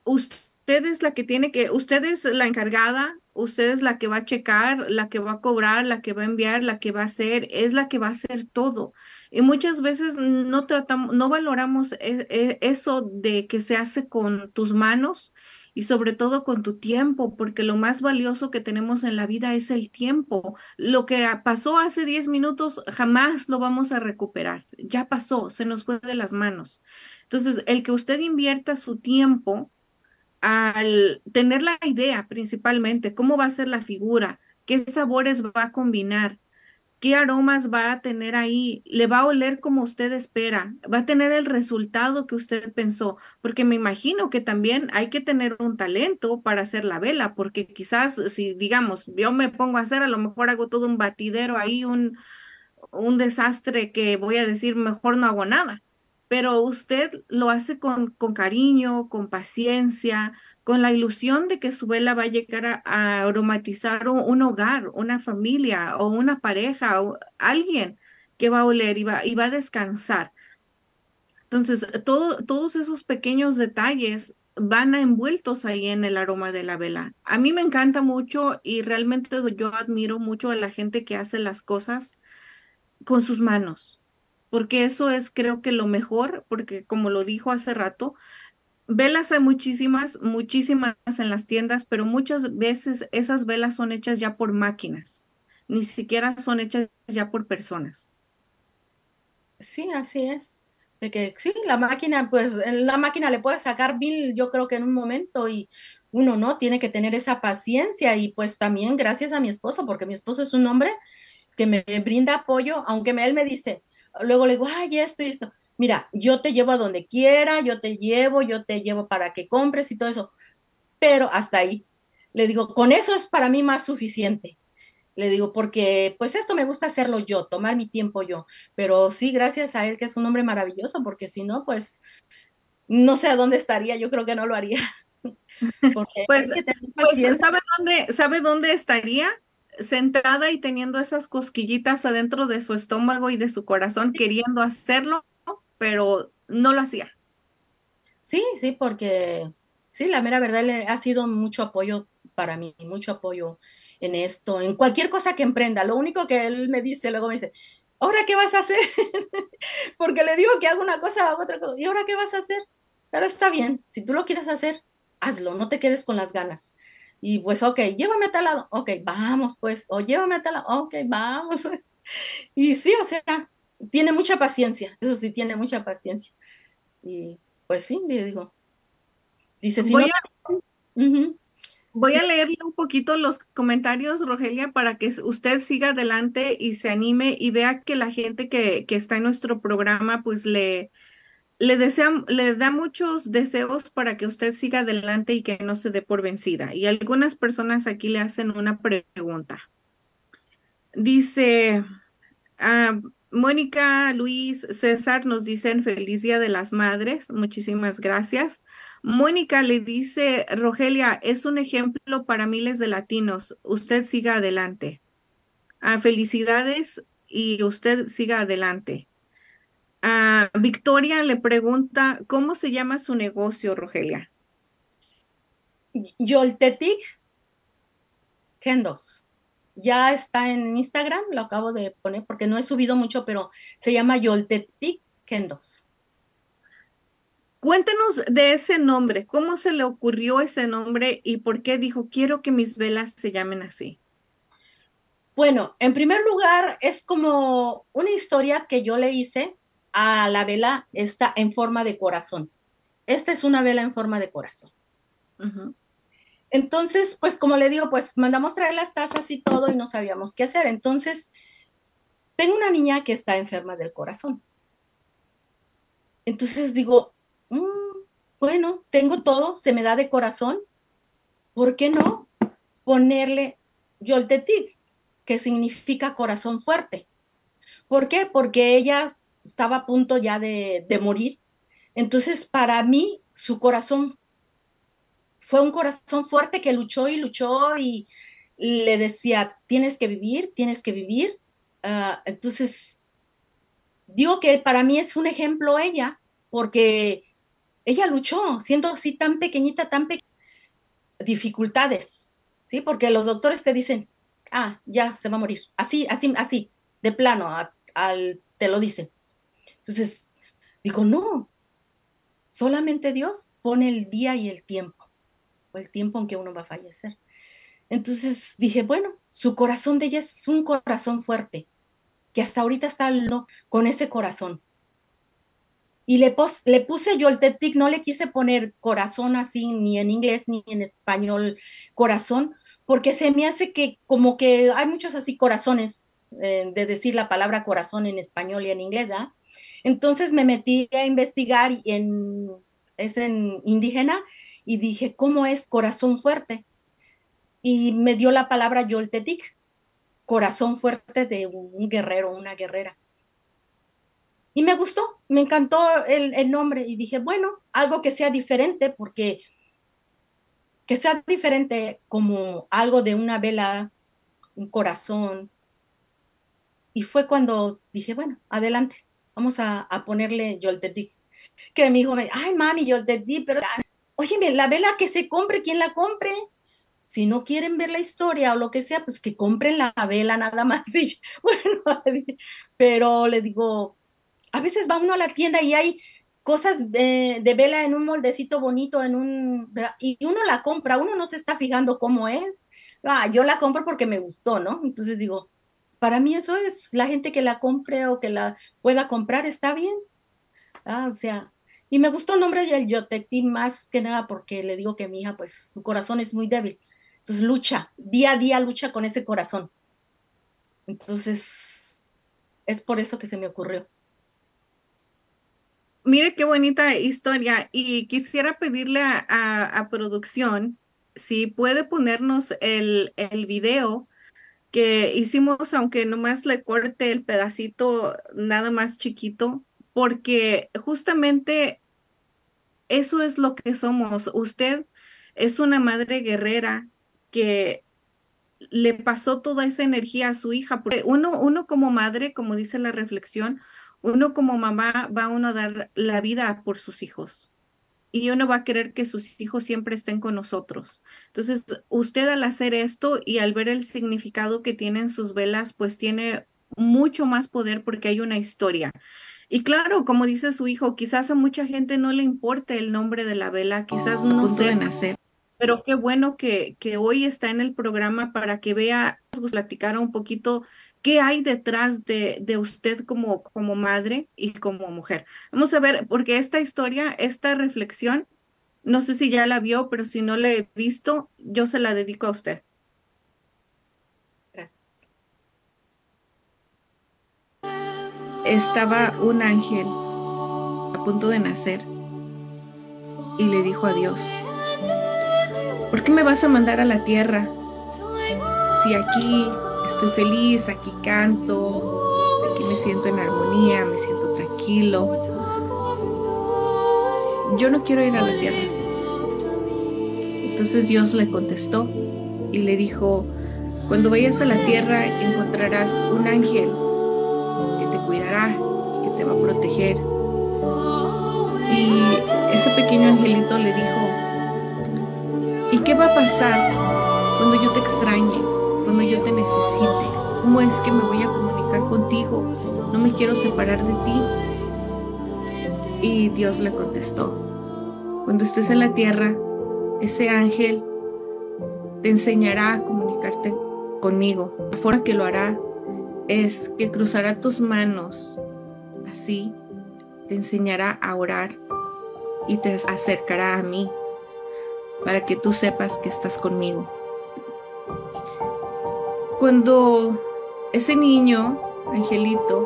usted es la que tiene que, usted es la encargada usted es la que va a checar, la que va a cobrar, la que va a enviar, la que va a hacer, es la que va a hacer todo. Y muchas veces no tratamos, no valoramos e, e, eso de que se hace con tus manos y sobre todo con tu tiempo, porque lo más valioso que tenemos en la vida es el tiempo. Lo que pasó hace 10 minutos jamás lo vamos a recuperar. Ya pasó, se nos fue de las manos. Entonces, el que usted invierta su tiempo al tener la idea principalmente, cómo va a ser la figura, qué sabores va a combinar, qué aromas va a tener ahí, le va a oler como usted espera, va a tener el resultado que usted pensó, porque me imagino que también hay que tener un talento para hacer la vela, porque quizás si digamos, yo me pongo a hacer, a lo mejor hago todo un batidero ahí, un, un desastre que voy a decir, mejor no hago nada pero usted lo hace con, con cariño, con paciencia, con la ilusión de que su vela va a llegar a, aromatizar un, hogar, una familia o una pareja o alguien que va a oler y va, y va a descansar. Entonces, todo, todos esos pequeños detalles van envueltos ahí en el aroma de la vela. A mí me encanta mucho y realmente yo admiro mucho a la gente que hace las cosas con sus manos porque eso es creo que lo mejor, porque como lo dijo hace rato, velas hay muchísimas, muchísimas en las tiendas, pero muchas veces esas velas son hechas ya por máquinas, ni siquiera son hechas ya por personas. Sí, así es. De que sí, la máquina, pues la máquina le puede sacar mil, yo creo que en un momento, y uno no tiene que tener esa paciencia, y pues también gracias a mi esposo, porque mi esposo es un hombre que me brinda apoyo, aunque él me dice, luego le digo, ay, esto y esto. Mira, yo te llevo a donde quiera, yo te llevo, yo te llevo para que compres y todo eso. Pero hasta ahí. Le digo, con eso es para mí más suficiente. Le digo, porque pues esto me gusta hacerlo yo, tomar mi tiempo yo. Pero sí, gracias a él, que es un hombre maravilloso, porque si no, pues no sé a dónde estaría, yo creo que no lo haría. pues, pues ¿sabe dónde, ¿sabe dónde estaría? Sentada y teniendo esas cosquillitas adentro de su estómago y de su corazón queriendo hacerlo, pero no lo hacía. Sí, sí, porque sí, la mera verdad le ha sido mucho apoyo para mí, mucho apoyo en esto, en cualquier cosa que emprenda. Lo único que él me dice, luego me dice, ¿ahora qué vas a hacer? porque le digo que hago una cosa, hago otra cosa, ¿y ahora qué vas a hacer? Pero está bien, si tú lo quieres hacer, hazlo, no te quedes con las ganas. Y pues, ok, llévame a tal lado, ok, vamos pues, o llévame a tal lado, ok, vamos. Y sí, o sea, tiene mucha paciencia, eso sí, tiene mucha paciencia. Y pues sí, le digo. Dice, si voy, a, voy a leerle un poquito los comentarios, Rogelia, para que usted siga adelante y se anime y vea que la gente que, que está en nuestro programa, pues le, le, da muchos deseos para que usted siga adelante y que no se dé por vencida. Y algunas personas aquí le hacen una pregunta. Dice, ah, Mónica, Luis, César nos dicen feliz Día de las Madres. Muchísimas gracias. Mónica le dice, Rogelia, es un ejemplo para miles de latinos. Usted siga adelante. Ah, felicidades y usted siga adelante. Ah, Victoria le pregunta, ¿cómo se llama su negocio, Rogelia? Yoltetic Kendos. Ya está en Instagram, lo acabo de poner porque no he subido mucho, pero se llama Yoltetic Kendos. Cuéntenos de ese nombre, cómo se le ocurrió ese nombre y por qué dijo, quiero que mis velas se llamen así. Bueno, en primer lugar, es como una historia que yo le hice a la vela, está en forma de corazón. Esta es una vela en forma de corazón. Entonces, pues como le digo, pues mandamos traer las tazas y todo y no sabíamos qué hacer. Entonces, tengo una niña que está enferma del corazón. Entonces digo, mm, bueno, tengo todo, se me da de corazón. ¿Por qué no ponerle Yoltetic, que significa corazón fuerte? ¿Por qué? Porque ella estaba a punto ya de, morir. Entonces, para mí, su corazón fue un corazón fuerte que luchó y luchó y le decía, tienes que vivir, tienes que vivir. Ah, entonces, digo que para mí es un ejemplo ella, porque ella luchó, siendo así tan pequeñita, tan pequeñita, dificultades, ¿sí? Porque los doctores te dicen, ah, ya se va a morir, así, así, así, de plano, al, te lo dicen. Entonces, digo, no, solamente Dios pone el día y el tiempo el tiempo en que uno va a fallecer. Entonces dije, bueno, su corazón de ella es un corazón fuerte, que hasta ahorita está con ese corazón. Y le, le puse yo el tetic, no le quise poner corazón así, ni en inglés ni en español, corazón, porque se me hace que como que hay muchos así corazones eh, de decir la palabra corazón en español y en inglés, ¿ah? Entonces me metí a investigar en, es en indígena y dije, ¿cómo es corazón fuerte? Y me dio la palabra Yoltetic, corazón fuerte de un guerrero, una guerrera. Y me gustó, me encantó el, el, nombre y dije, bueno, algo que sea diferente, porque que sea diferente como algo de una vela, un corazón. Y fue cuando dije, bueno, adelante, vamos a, a ponerle Yoltetic. Que mi hijo me ay mami, Yoltetic, pero Oye, la vela que se compre, quien la compre. Si no quieren ver la historia o lo que sea, pues que compren la vela nada más. Y, bueno, pero le digo, a veces va uno a la tienda y hay cosas de, vela en un moldecito bonito, en un, y uno la compra, uno no se está fijando cómo es. Ah, yo la compro porque me gustó, ¿no? Entonces digo, para mí eso es, la gente que la compre o que la pueda comprar está bien. Ah, o sea, y me gustó el nombre del Yotecti más que nada porque le digo que mi hija, pues su corazón es muy débil. Entonces lucha, día a día lucha con ese corazón. Entonces, es por eso que se me ocurrió. Mire qué bonita historia. Y quisiera pedirle a, producción si puede ponernos el, el video que hicimos, aunque nomás le corte el pedacito nada más chiquito, porque justamente eso es lo que somos. Usted es una madre guerrera que le pasó toda esa energía a su hija. Porque uno, uno como madre, como dice la reflexión, uno como mamá va uno a dar la vida por sus hijos. Y uno va a querer que sus hijos siempre estén con nosotros. Entonces, usted al hacer esto y al ver el significado que tienen sus velas, pues tiene mucho más poder porque hay una historia. Y claro, como dice su hijo, quizás a mucha gente no le importe el nombre de la vela, quizás no se nacer. Pero qué bueno que, que hoy está en el programa para que vea, platicara un poquito qué hay detrás de, de, usted como, como madre y como mujer. Vamos a ver, porque esta historia, esta reflexión, no sé si ya la vio, pero si no la he visto, yo se la dedico a usted. estaba un ángel a punto de nacer y le dijo a Dios, ¿por qué me vas a mandar a la tierra? Si aquí estoy feliz, aquí canto, aquí me siento en armonía, me siento tranquilo. Yo no quiero ir a la tierra. Entonces Dios le contestó y le dijo, cuando vayas a la tierra encontrarás un ángel que te cuidará, que te va a proteger. Y ese pequeño angelito le dijo, ¿y qué va a pasar cuando yo te extrañe, cuando yo te necesite? ¿Cómo es que me voy a comunicar contigo? No me quiero separar de ti. Y Dios le contestó, cuando estés en la tierra, ese ángel te enseñará a comunicarte conmigo. La forma que lo hará es que cruzará tus manos así, te enseñará a orar y te acercará a mí para que tú sepas que estás conmigo. Cuando ese niño, Angelito,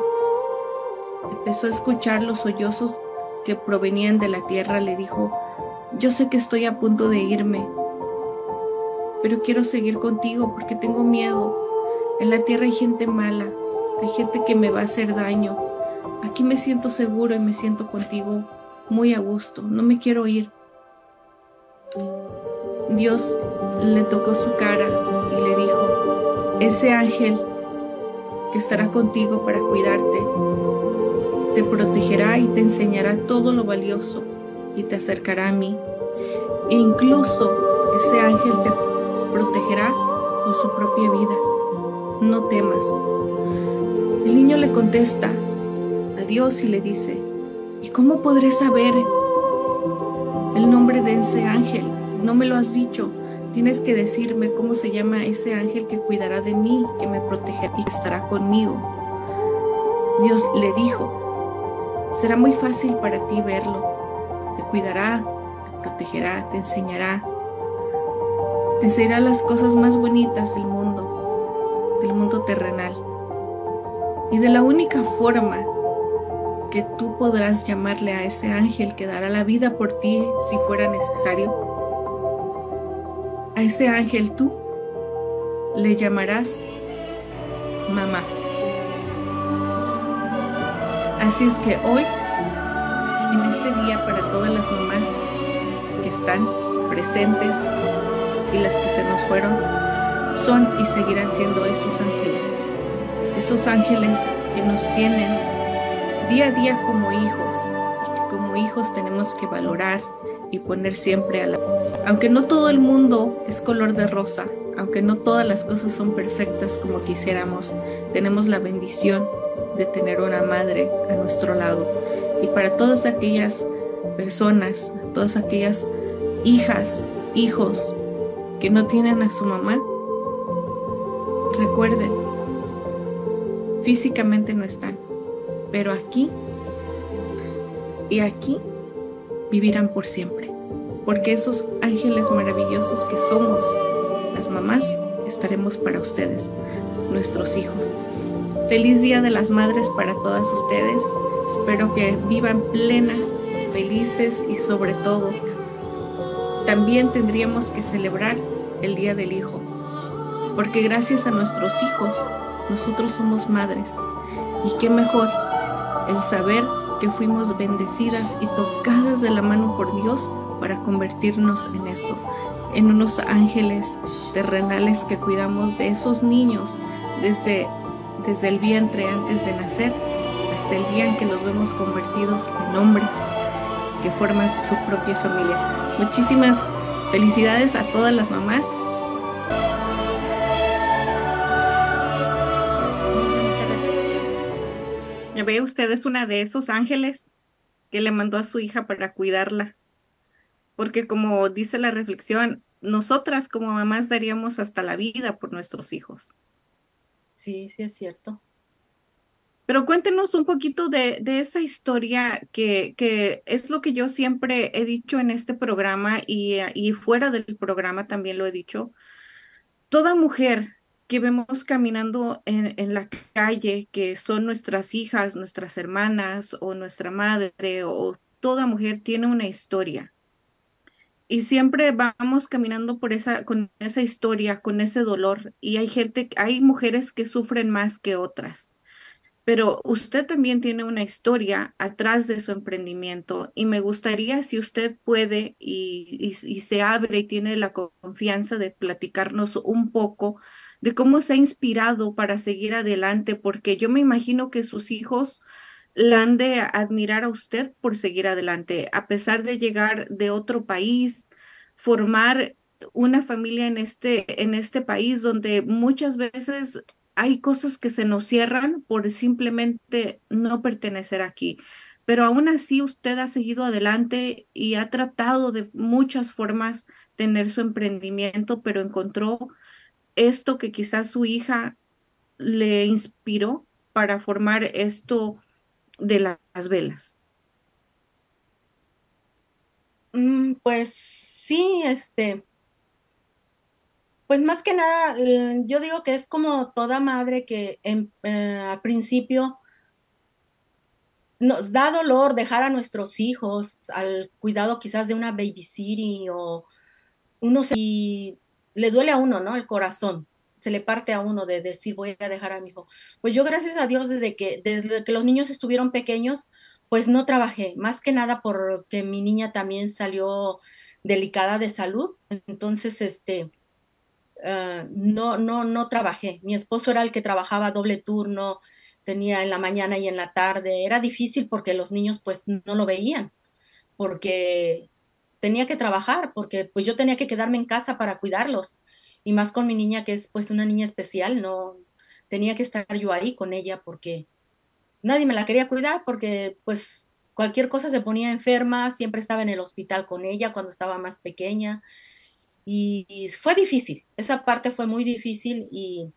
empezó a escuchar los sollozos que provenían de la tierra, le dijo, yo sé que estoy a punto de irme, pero quiero seguir contigo porque tengo miedo. En la tierra hay gente mala, hay gente que me va a hacer daño. Aquí me siento seguro y me siento contigo muy a gusto, no me quiero ir. Dios le tocó su cara y le dijo, ese ángel que estará contigo para cuidarte, te protegerá y te enseñará todo lo valioso y te acercará a mí. E incluso ese ángel te protegerá con su propia vida. No temas. El niño le contesta a Dios y le dice, ¿y cómo podré saber el nombre de ese ángel? No me lo has dicho. Tienes que decirme cómo se llama ese ángel que cuidará de mí, que me protegerá y que estará conmigo. Dios le dijo, será muy fácil para ti verlo. Te cuidará, te protegerá, te enseñará. Te enseñará las cosas más bonitas del mundo, del mundo terrenal. Y de la única forma que tú podrás llamarle a ese ángel que dará la vida por ti si fuera necesario, a ese ángel tú le llamarás mamá. Así es que hoy, en este día para todas las mamás que están presentes y las que se nos fueron, son y seguirán siendo esos ángeles. Esos ángeles que nos tienen día a día como hijos y que como hijos tenemos que valorar y poner siempre a la... Aunque no todo el mundo es color de rosa, aunque no todas las cosas son perfectas como quisiéramos, tenemos la bendición de tener una madre a nuestro lado. Y para todas aquellas personas, todas aquellas hijas, hijos que no tienen a su mamá, recuerden, físicamente no están, pero aquí y aquí vivirán por siempre, porque esos ángeles maravillosos que somos, las mamás, estaremos para ustedes, nuestros hijos. Feliz Día de las Madres para todas ustedes. Espero que vivan plenas, felices y sobre todo, también tendríamos que celebrar el Día del Hijo, porque gracias a nuestros hijos, nosotros somos madres. Y qué mejor el saber que fuimos bendecidas y tocadas de la mano por Dios para convertirnos en esto, en unos ángeles terrenales que cuidamos de esos niños desde, desde el vientre antes de nacer hasta el día en que los vemos convertidos en hombres que forman su propia familia. Muchísimas felicidades a todas las mamás ve usted es una de esos ángeles que le mandó a su hija para cuidarla. Porque como dice la reflexión, nosotras como mamás daríamos hasta la vida por nuestros hijos. Sí, sí es cierto. Pero cuéntenos un poquito de, de esa historia que, que, es lo que yo siempre he dicho en este programa y, y fuera del programa también lo he dicho. Toda mujer que vemos caminando en, en, la calle, que son nuestras hijas, nuestras hermanas o nuestra madre o toda mujer tiene una historia. Y siempre vamos caminando por esa, con esa historia, con ese dolor. Y hay gente, hay mujeres que sufren más que otras. pero usted también tiene una historia atrás de su emprendimiento y me gustaría si usted puede y, y, se abre y tiene la confianza de platicarnos un poco de cómo se ha inspirado para seguir adelante, porque yo me imagino que sus hijos la han de admirar a usted por seguir adelante, a pesar de llegar de otro país, formar una familia en este, en este país donde muchas veces hay cosas que se nos cierran por simplemente no pertenecer aquí. Pero aún así usted ha seguido adelante y ha tratado de muchas formas tener su emprendimiento, pero encontró esto que quizás su hija le inspiró para formar esto de las velas. Mm, pues sí, este, pues más que nada, eh, yo digo que es como toda madre que en, eh, al principio nos da dolor dejar a nuestros hijos al cuidado quizás de una babysitting o uno se, y le duele a uno, ¿no? El corazón, se le parte a uno de decir voy a dejar a mi hijo. Pues yo gracias a Dios desde que, desde que los niños estuvieron pequeños, pues no trabajé, más que nada porque mi niña también salió delicada de salud, entonces este Ah, no, no, no trabajé. Mi esposo era el que trabajaba doble turno, tenía en la mañana y en la tarde. Era difícil porque los niños pues no lo veían, porque tenía que trabajar, porque pues yo tenía que quedarme en casa para cuidarlos. Y más con mi niña, que es pues una niña especial, no tenía que estar yo ahí con ella porque nadie me la quería cuidar porque pues cualquier cosa se ponía enferma, siempre estaba en el hospital con ella cuando estaba más pequeña. Y, fue difícil, esa parte fue muy difícil y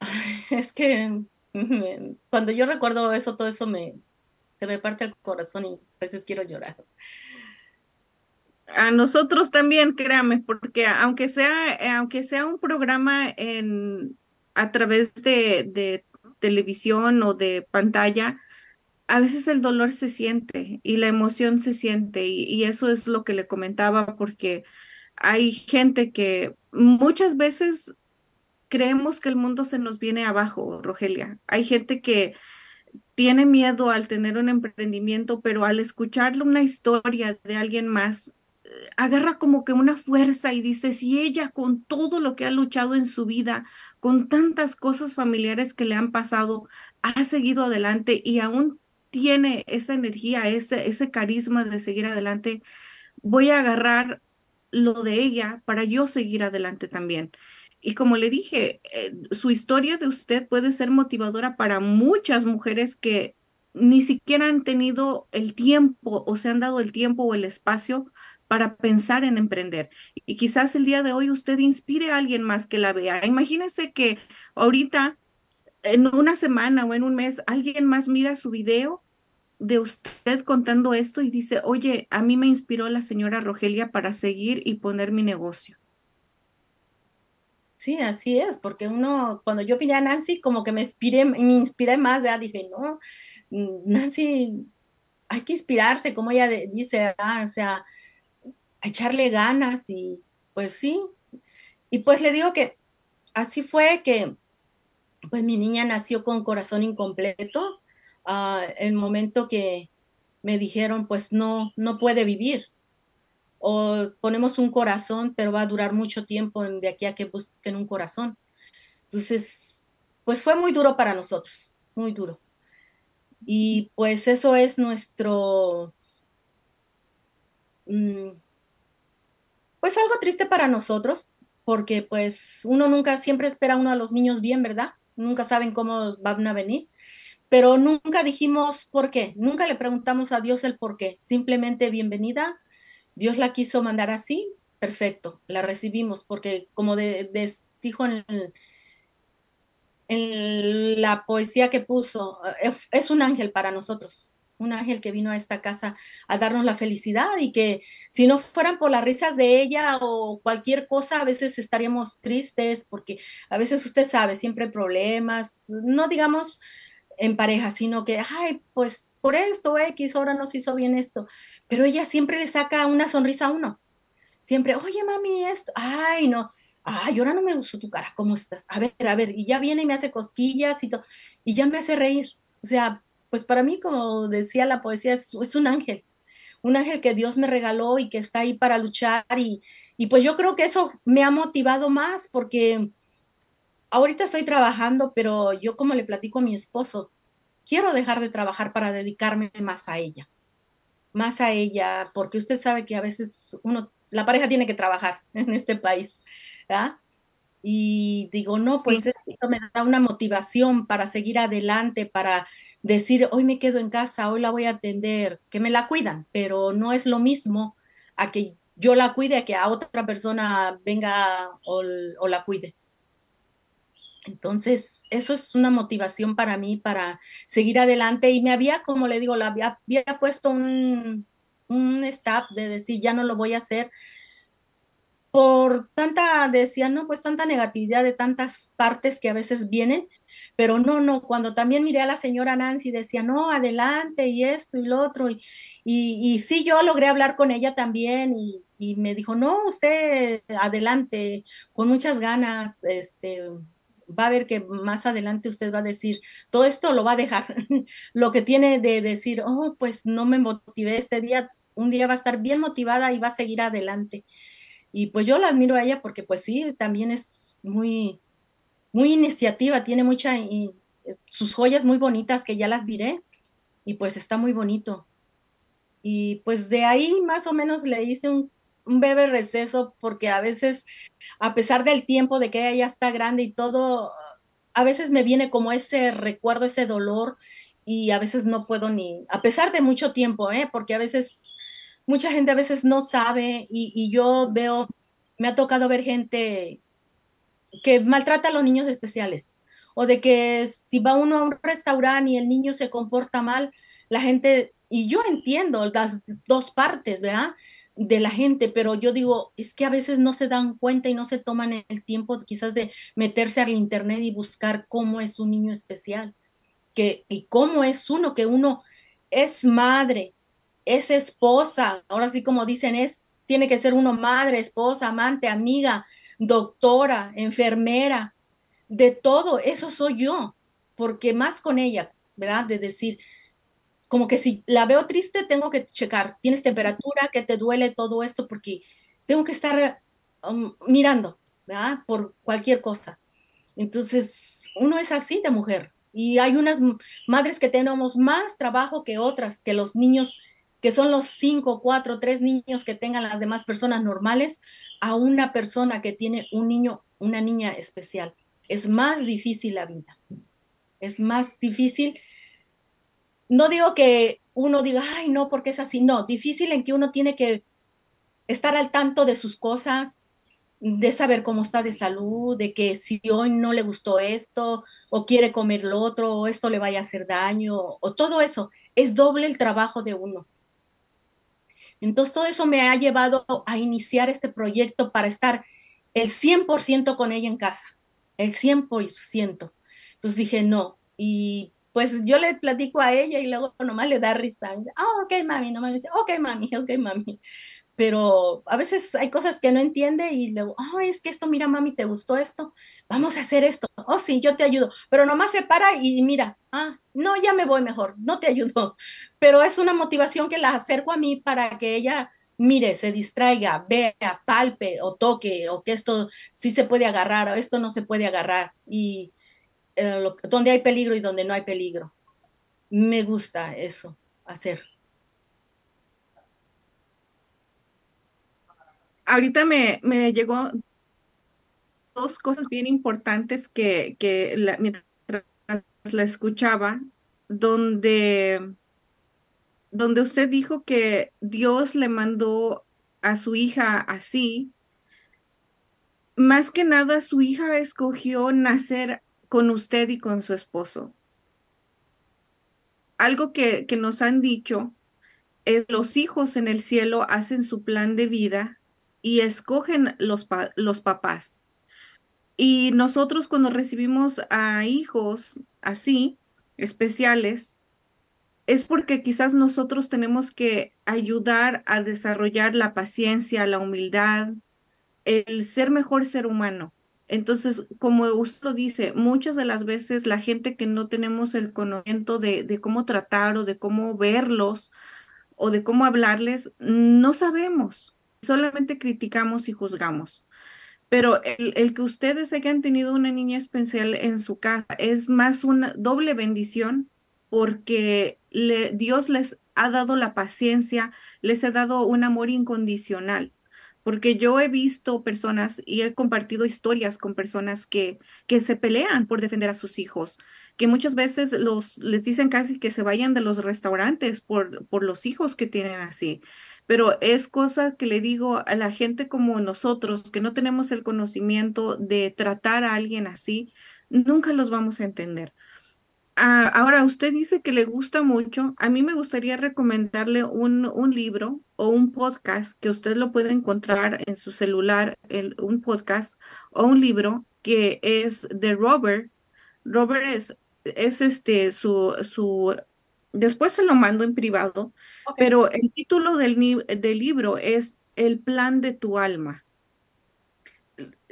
es que cuando yo recuerdo eso, todo eso me, se me parte el corazón y a veces quiero llorar. A nosotros también, créame, porque aunque sea, aunque sea un programa a través de televisión o de pantalla, a veces el dolor se siente y la emoción se siente y, eso es lo que le comentaba porque hay gente que muchas veces creemos que el mundo se nos viene abajo, Rogelia. Hay gente que tiene miedo al tener un emprendimiento, pero al escucharle una historia de alguien más, eh, agarra como que una fuerza y dice, si ella con todo lo que ha luchado en su vida, con tantas cosas familiares que le han pasado, ha seguido adelante y aún tiene esa energía, ese, ese carisma de seguir adelante, voy a agarrar lo de ella para yo seguir adelante también. Y como le dije, eh, su historia de usted puede ser motivadora para muchas mujeres que ni siquiera han tenido el tiempo o se han dado el tiempo o el espacio para pensar en emprender. Y quizás el día de hoy usted inspire a alguien más que la vea. Imagínese que ahorita, en una semana o en un mes, alguien más mira su video de usted contando esto y dice, oye, a mí me inspiró la señora Rogelia para seguir y poner mi negocio. Sí, así es, porque uno, cuando yo vi a Nancy, como que me inspiré, me inspiré más, ya dije, no, mm, Nancy, hay que inspirarse, como ella dice, ah, o sea, echarle ganas y pues sí, y pues le digo que así fue que, pues mi niña nació con corazón incompleto, el momento que me dijeron, pues no, no puede vivir. O ponemos un corazón, pero va a durar mucho tiempo de aquí a que busquen un corazón. Entonces, pues fue muy duro para nosotros, muy duro. Y pues eso es nuestro, mm, pues algo triste para nosotros, porque pues uno nunca, siempre espera uno a los niños bien, ¿verdad? Nunca saben cómo van a venir pero nunca dijimos por qué, nunca le preguntamos a Dios el por qué, simplemente bienvenida, Dios la quiso mandar así, perfecto, la recibimos, porque como de, dijo en, en la poesía que puso, eh, es un ángel para nosotros, un ángel que vino a esta casa a darnos la felicidad y que si no fueran por las risas de ella o cualquier cosa, a veces estaríamos tristes porque a veces usted sabe, siempre hay problemas, no digamos en pareja, sino que, ay, pues por esto X, ahora nos hizo bien esto. Pero ella siempre le saca una sonrisa a uno. Siempre, oye, mami, esto, ay, no, ay, ahora no me gustó tu cara, ¿cómo estás? A ver, a ver, y ya viene y me hace cosquillas y todo, y ya me hace reír. O sea, pues para mí, como decía la poesía, es, un ángel, un ángel que Dios me regaló y que está ahí para luchar y, y pues yo creo que eso me ha motivado más porque ahorita estoy trabajando, pero yo como le platico a mi esposo, quiero dejar de trabajar para dedicarme más a ella, más a ella, porque usted sabe que a veces uno, la pareja tiene que trabajar en este país, ¿verdad? Y digo, no, pues esto me da una motivación para seguir adelante, para decir, hoy me quedo en casa, hoy la voy a atender, que me la cuidan, pero no es lo mismo a que yo la cuide, a que a otra persona venga o, o la cuide. Entonces, eso es una motivación para mí para seguir adelante. Y me había, como le digo, la había, puesto un, un stop de decir, ya no lo voy a hacer. Por tanta, decía, no, pues tanta negatividad de tantas partes que a veces vienen, pero no, no, cuando también miré a la señora Nancy, decía, no, adelante, y esto y lo otro, y, y, y sí, yo logré hablar con ella también, y, y me dijo, no, usted adelante, con muchas ganas, este, va a ver que más adelante usted va a decir, todo esto lo va a dejar. lo que tiene de decir, oh, pues no me motivé este día, un día va a estar bien motivada y va a seguir adelante. Y pues yo la admiro a ella porque pues sí, también es muy, muy iniciativa, tiene mucha, y, sus joyas muy bonitas que ya las miré y pues está muy bonito. Y pues de ahí más o menos le hice un un breve receso porque a veces, a pesar del tiempo de que ella ya está grande y todo, a veces me viene como ese recuerdo, ese dolor y a veces no puedo ni, a pesar de mucho tiempo, ¿eh? porque a veces, mucha gente a veces no sabe y, y yo veo, me ha tocado ver gente que maltrata a los niños especiales o de que si va uno a un restaurante y el niño se comporta mal, la gente, y yo entiendo las dos partes, ¿verdad? De la gente, pero yo digo, es que a veces no se dan cuenta y no se toman el tiempo quizás de meterse al internet y buscar cómo es un niño especial, que, y cómo es uno, que uno es madre, es esposa, ahora sí como dicen, es, tiene que ser uno madre, esposa, amante, amiga, doctora, enfermera, de todo, eso soy yo, porque más con ella, ¿verdad? De decir, como que si la veo triste, tengo que checar, tienes temperatura, que te duele todo esto, porque tengo que estar um, mirando, ¿verdad? Por cualquier cosa. Entonces, uno es así de mujer. Y hay unas madres que tenemos más trabajo que otras, que los niños, que son los cinco, cuatro, tres niños que tengan las demás personas normales, a una persona que tiene un niño, una niña especial. Es más difícil la vida. Es más difícil no digo que uno diga, ay, no, porque es así, no, difícil en que uno tiene que estar al tanto de sus cosas, de saber cómo está de salud, de que si hoy no le gustó esto, o quiere comer lo otro, o esto le vaya a hacer daño, o todo eso, es doble el trabajo de uno. Entonces, todo eso me ha llevado a iniciar este proyecto para estar el 100% con ella en casa, el 100%. Entonces dije, no, y pues yo le platico a ella y luego nomás le da risa. Ah, oh, ok, mami, nomás dice, ok, mami, ok, mami. Pero a veces hay cosas que no entiende y luego, oh, es que esto, mira, mami, ¿te gustó esto? Vamos a hacer esto. Oh, sí, yo te ayudo. Pero nomás se para y mira, ah, no, ya me voy mejor, no te ayudo. Pero es una motivación que la acerco a mí para que ella mire, se distraiga, vea, palpe o toque, o que esto sí se puede agarrar, o esto no se puede agarrar. Y donde hay peligro y donde no hay peligro. Me gusta eso, hacer. Ahorita me, me llegó dos cosas bien importantes que, que la, mientras la escuchaba, donde, donde usted dijo que Dios le mandó a su hija así, más que nada su hija escogió nacer con usted y con su esposo. Algo que, que nos han dicho es los hijos en el cielo hacen su plan de vida y escogen los, los papás. Y nosotros cuando recibimos a hijos así, especiales, es porque quizás nosotros tenemos que ayudar a desarrollar la paciencia, la humildad, el ser mejor ser humano. Entonces, como usted lo dice, muchas de las veces la gente que no tenemos el conocimiento de, cómo tratar o de cómo verlos o de cómo hablarles, no sabemos, solamente criticamos y juzgamos. Pero el, el, que ustedes hayan tenido una niña especial en su casa es más una doble bendición porque le, Dios les ha dado la paciencia, les ha dado un amor incondicional. Porque yo he visto personas y he compartido historias con personas que, que se pelean por defender a sus hijos, que muchas veces los, les dicen casi que se vayan de los restaurantes por, por los hijos que tienen así pero es cosa que le digo a la gente como nosotros, que no tenemos el conocimiento de tratar a alguien así, nunca los vamos a entender. Ah, ahora, usted dice que le gusta mucho. A mí me gustaría recomendarle un, un libro o un podcast que usted lo puede encontrar en su celular, un podcast o un libro que es de Robert. Robert es, es este, su, su Después se lo mando en privado, pero el título del, del libro es El plan de tu alma.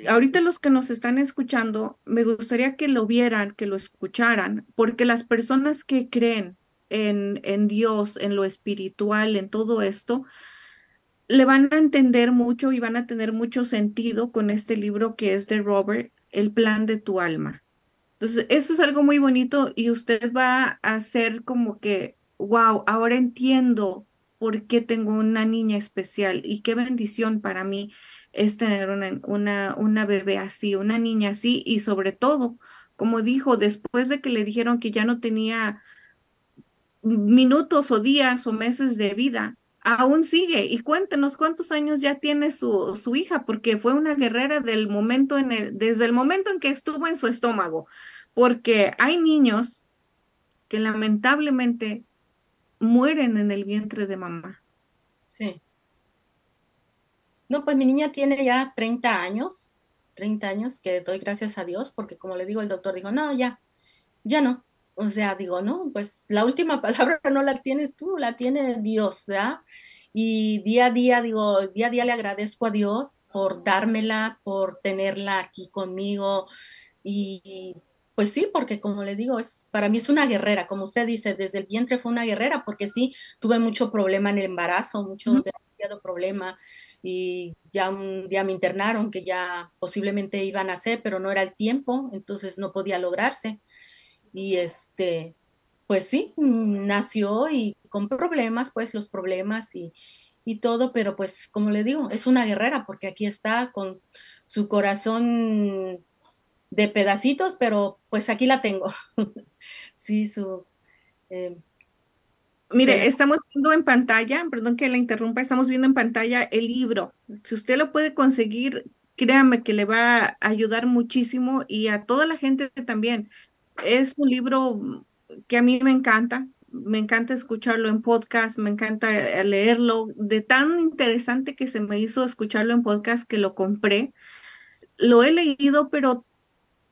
Ahorita los que nos están escuchando, me gustaría que lo vieran, que lo escucharan, porque las personas que creen en, en Dios, en lo espiritual, en todo esto, le van a entender mucho y van a tener mucho sentido con este libro que es de Robert, El plan de tu alma. Entonces, eso es algo muy bonito y usted va a hacer como que, wow, ahora entiendo por qué tengo una niña especial y qué bendición para mí es tener una, una, una bebé así, una niña así y sobre todo, como dijo, después de que le dijeron que ya no tenía minutos o días o meses de vida, aún sigue. Y cuéntenos cuántos años ya tiene su, su hija, porque fue una guerrera del momento en el, desde el momento en que estuvo en su estómago, porque hay niños que lamentablemente mueren en el vientre de mamá. Sí. No, pues mi niña tiene ya 30 años, 30 años, que doy gracias a Dios, porque como le digo, el doctor dijo, no, ya, ya no. O sea, digo, no, pues la última palabra no la tienes tú, la tiene Dios, ¿verdad? Y día a día, digo, día a día le agradezco a Dios por dármela, por tenerla aquí conmigo. Y pues sí, porque como le digo, es, para mí es una guerrera, como usted dice, desde el vientre fue una guerrera, porque sí, tuve mucho problema en el embarazo, mucho, demasiado problema, y ya un día me internaron que ya posiblemente iban a hacer, pero no era el tiempo, entonces no podía lograrse. Y este, pues sí, mm, nació y con problemas, pues los problemas y, y todo, pero pues como le digo, es una guerrera porque aquí está con su corazón de pedacitos, pero pues aquí la tengo. sí, su... Eh, Mire, estamos viendo en pantalla, perdón que la interrumpa, estamos viendo en pantalla el libro. Si usted lo puede conseguir, créame que le va a ayudar muchísimo y a toda la gente también. Es un libro que a mí me encanta, me encanta escucharlo en podcast, me encanta eh, leerlo, de tan interesante que se me hizo escucharlo en podcast que lo compré. Lo he leído, pero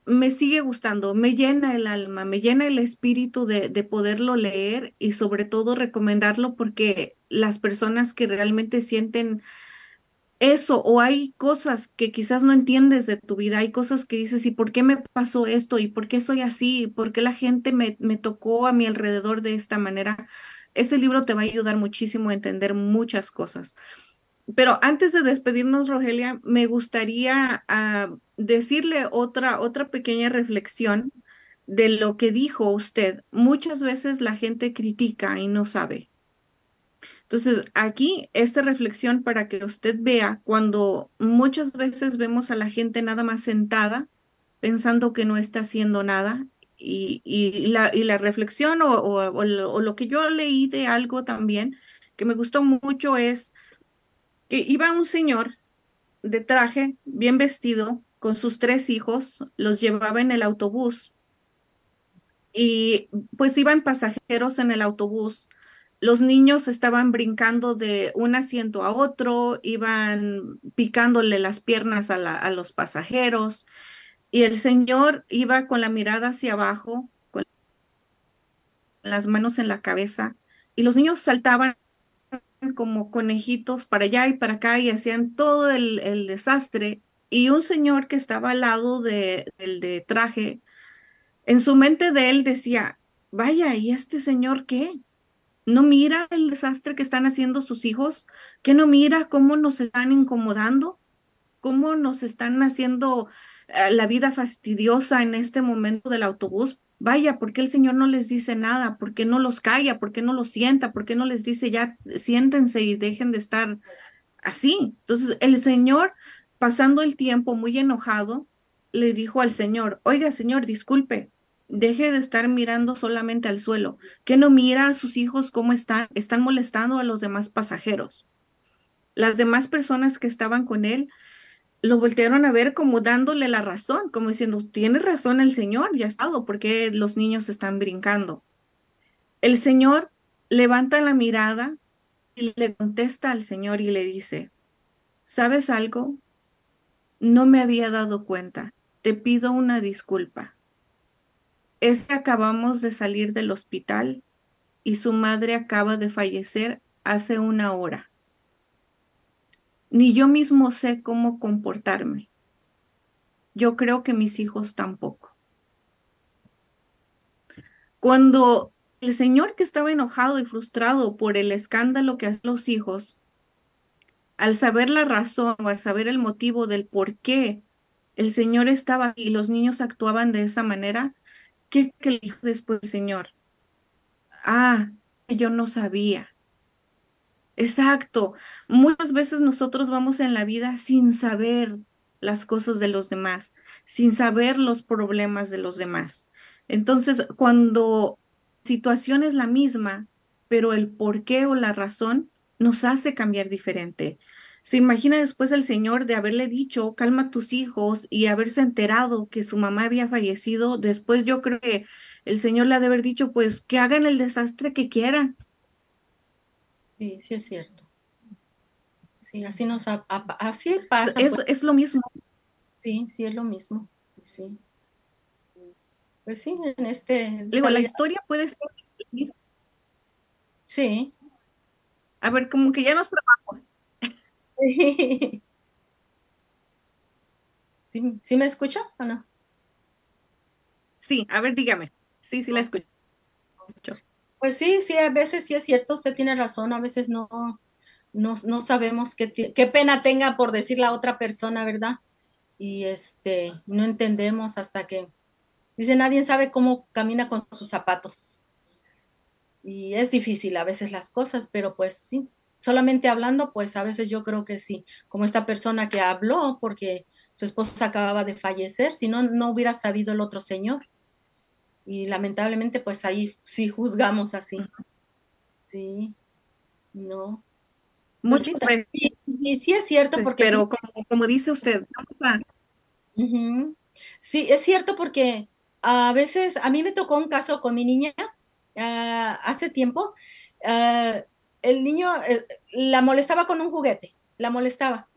me sigue gustando, me llena el alma, me llena el espíritu de, de, poderlo leer y sobre todo recomendarlo porque las personas que realmente sienten eso o hay cosas que quizás no entiendes de tu vida, hay cosas que dices, ¿y por qué me pasó esto? ¿Y por qué soy así? ¿Por qué la gente me, me tocó a mi alrededor de esta manera? Ese libro te va a ayudar muchísimo a entender muchas cosas. Pero antes de despedirnos, Rogelia, me gustaría uh, decirle otra, otra pequeña reflexión de lo que dijo usted. Muchas veces la gente critica y no sabe. Entonces, aquí esta reflexión para que usted vea cuando muchas veces vemos a la gente nada más sentada pensando que no está haciendo nada y, y, la, y la, reflexión o, o, lo, que yo leí de algo también que me gustó mucho es iba un señor de traje, bien vestido, con sus tres hijos, los llevaba en el autobús. Y pues iban pasajeros en el autobús. Los niños estaban brincando de un asiento a otro, iban picándole las piernas a, a, los pasajeros. Y el señor iba con la mirada hacia abajo, con las manos en la cabeza y los niños saltaban como conejitos para allá y para acá y hacían todo el, desastre. Y un señor que estaba al lado de, del de traje, en su mente de él decía, vaya, ¿y este señor qué? ¿No mira el desastre que están haciendo sus hijos? ¿Que no mira cómo nos están incomodando? ¿Cómo nos están haciendo eh, la vida fastidiosa en este momento del autobús? Vaya, ¿por qué el Señor no les dice nada? ¿Por qué no los calla? ¿Por qué no los sienta? ¿Por qué no les dice ya siéntense y dejen de estar así? Entonces, el Señor, pasando el tiempo muy enojado, le dijo al Señor, oiga, Señor, disculpe, deje de estar mirando solamente al suelo, que no mira a sus hijos cómo están, están molestando a los demás pasajeros. Las demás personas que estaban con él lo voltearon a ver como dándole la razón, como diciendo, tiene razón el Señor, ya ha estado, porque los niños están brincando. El Señor levanta la mirada y le contesta al Señor y le dice, ¿sabes algo? No me había dado cuenta. Te pido una disculpa. Es que acabamos de salir del hospital y su madre acaba de fallecer hace una hora. Ni yo mismo sé cómo comportarme. Yo creo que mis hijos tampoco. Cuando el señor que estaba enojado y frustrado por el escándalo que hacen los hijos, al saber la razón o al saber el motivo del por qué el señor estaba y los niños actuaban de esa manera, ¿Qué, le dijo después el Señor? Ah, yo no sabía. Exacto. Muchas veces nosotros vamos en la vida sin saber las cosas de los demás, sin saber los problemas de los demás. Entonces, cuando situación es la misma, pero el por qué o la razón nos hace cambiar diferente. Se imagina después el Señor de haberle dicho, calma a tus hijos y haberse enterado que su mamá había fallecido. Después yo creo que el Señor le ha de haber dicho, pues que hagan el desastre que quieran. Sí, sí es cierto. Sí, así nos así pasa. Es, pues. es, lo mismo. Sí, sí es lo mismo. Sí. Pues sí, en este. Digo, la historia puede ser. Sí. A ver, como que ya nos trabajamos. ¿Sí, me escucha o no? Sí, a ver, dígame. Sí, sí la escucho. Pues sí, sí, a veces sí es cierto, usted tiene razón, a veces no, no, no sabemos qué, qué pena tenga por decir la otra persona, ¿verdad? Y este, no entendemos hasta que, dice, nadie sabe cómo camina con sus zapatos. Y es difícil a veces las cosas, pero pues sí, solamente hablando, pues a veces yo creo que sí, como esta persona que habló porque su esposa acababa de fallecer, si no, no hubiera sabido el otro señor. Y lamentablemente, pues ahí sí juzgamos así. Sí, no. Pues y, sí es cierto pues, porque... Pero como, dice usted, sí, es cierto porque a veces, a mí me tocó un caso con mi niña ah, hace tiempo. Uh, el niño eh, la molestaba con un juguete, la molestaba.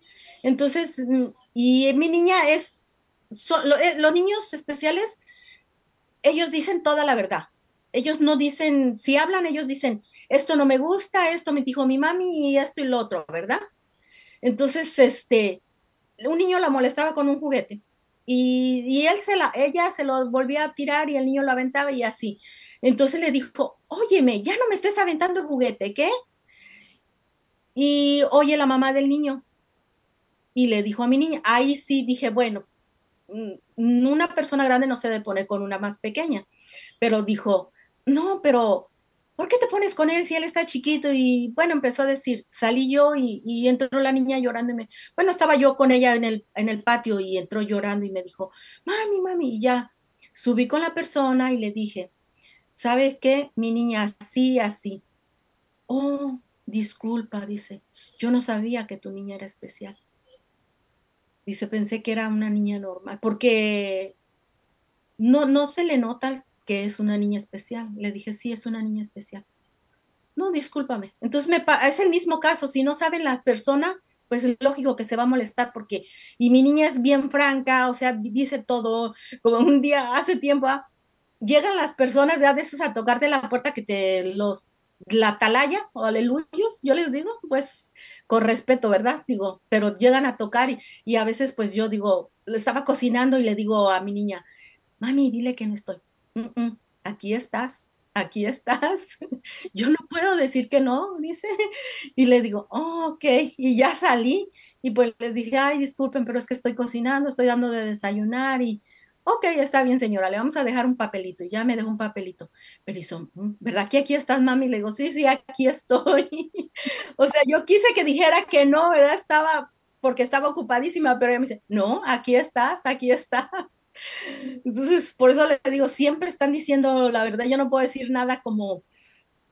Entonces, mm, y mi niña es, eh, los niños especiales, ellos dicen toda la verdad. Ellos no dicen, si hablan, ellos dicen, esto no me gusta, esto me dijo mi mami y esto y lo otro, ¿verdad? Entonces, este, un niño la molestaba con un juguete y, él se la, ella se lo volvía a tirar y el niño lo aventaba y así. Entonces le dijo, óyeme, ya no me estés aventando el juguete, ¿qué? Y oye la mamá del niño y le dijo a mi niña, ahí sí dije, bueno, mm, una persona grande no se debe poner con una más pequeña, pero dijo, no, pero ¿por qué te pones con él si él está chiquito? Y bueno, empezó a decir, salí yo y, entró la niña llorando y me, bueno, estaba yo con ella en el, en el patio y entró llorando y me dijo, mami, mami, y ya subí con la persona y le dije, ¿sabes qué? Mi niña así, así. Oh, disculpa, dice, yo no sabía que tu niña era especial. Dice, pensé que era una niña normal, porque no, no se le nota que es una niña especial. Le dije, sí, es una niña especial. No, discúlpame. Entonces me es el mismo caso. Si no saben la persona, pues es lógico que se va a molestar porque, y mi niña es bien franca, o sea, dice todo, como un día hace tiempo, ah, llegan las personas ya de esos a tocarte la puerta que te los la atalaya o aleluyos, yo les digo, pues con respeto, ¿verdad? Digo, pero llegan a tocar y, a veces pues yo digo, estaba cocinando y le digo a mi niña, mami, dile que no estoy. Aquí estás, aquí estás. Yo no puedo decir que no, dice. Y le digo, oh, ok, y ya salí. Y pues les dije, ay, disculpen, pero es que estoy cocinando, estoy dando de desayunar y, ok, está bien, señora, le vamos a dejar un papelito. Y ya me dejó un papelito. Pero hizo, mm, ¿verdad que aquí estás, mami? Le digo, sí, sí, aquí estoy. o sea, yo quise que dijera que no, ¿verdad? Estaba, porque estaba ocupadísima, pero ella me dice, no, aquí estás, aquí estás. Entonces, por eso le digo, siempre están diciendo la verdad, yo no puedo decir nada como,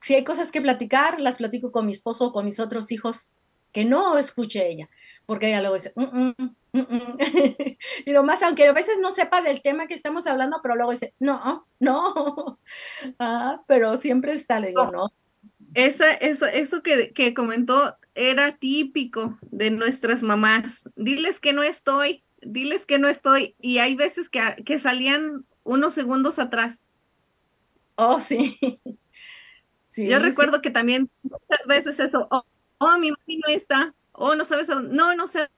si hay cosas que platicar, las platico con mi esposo o con mis otros hijos, que no escuche ella, porque ella luego dice, mm, mm, mm, y lo más, aunque a veces no sepa del tema que estamos hablando, pero luego dice, no, no, ah, pero siempre está, le digo, no. Eso, eso, eso que, que comentó era típico de nuestras mamás. Diles que no estoy, diles que no estoy. Y hay veces que, que salían unos segundos atrás. Oh, sí. sí Yo recuerdo que también muchas veces eso, oh, oh, mi mami no está, oh, no sabes, no, no sé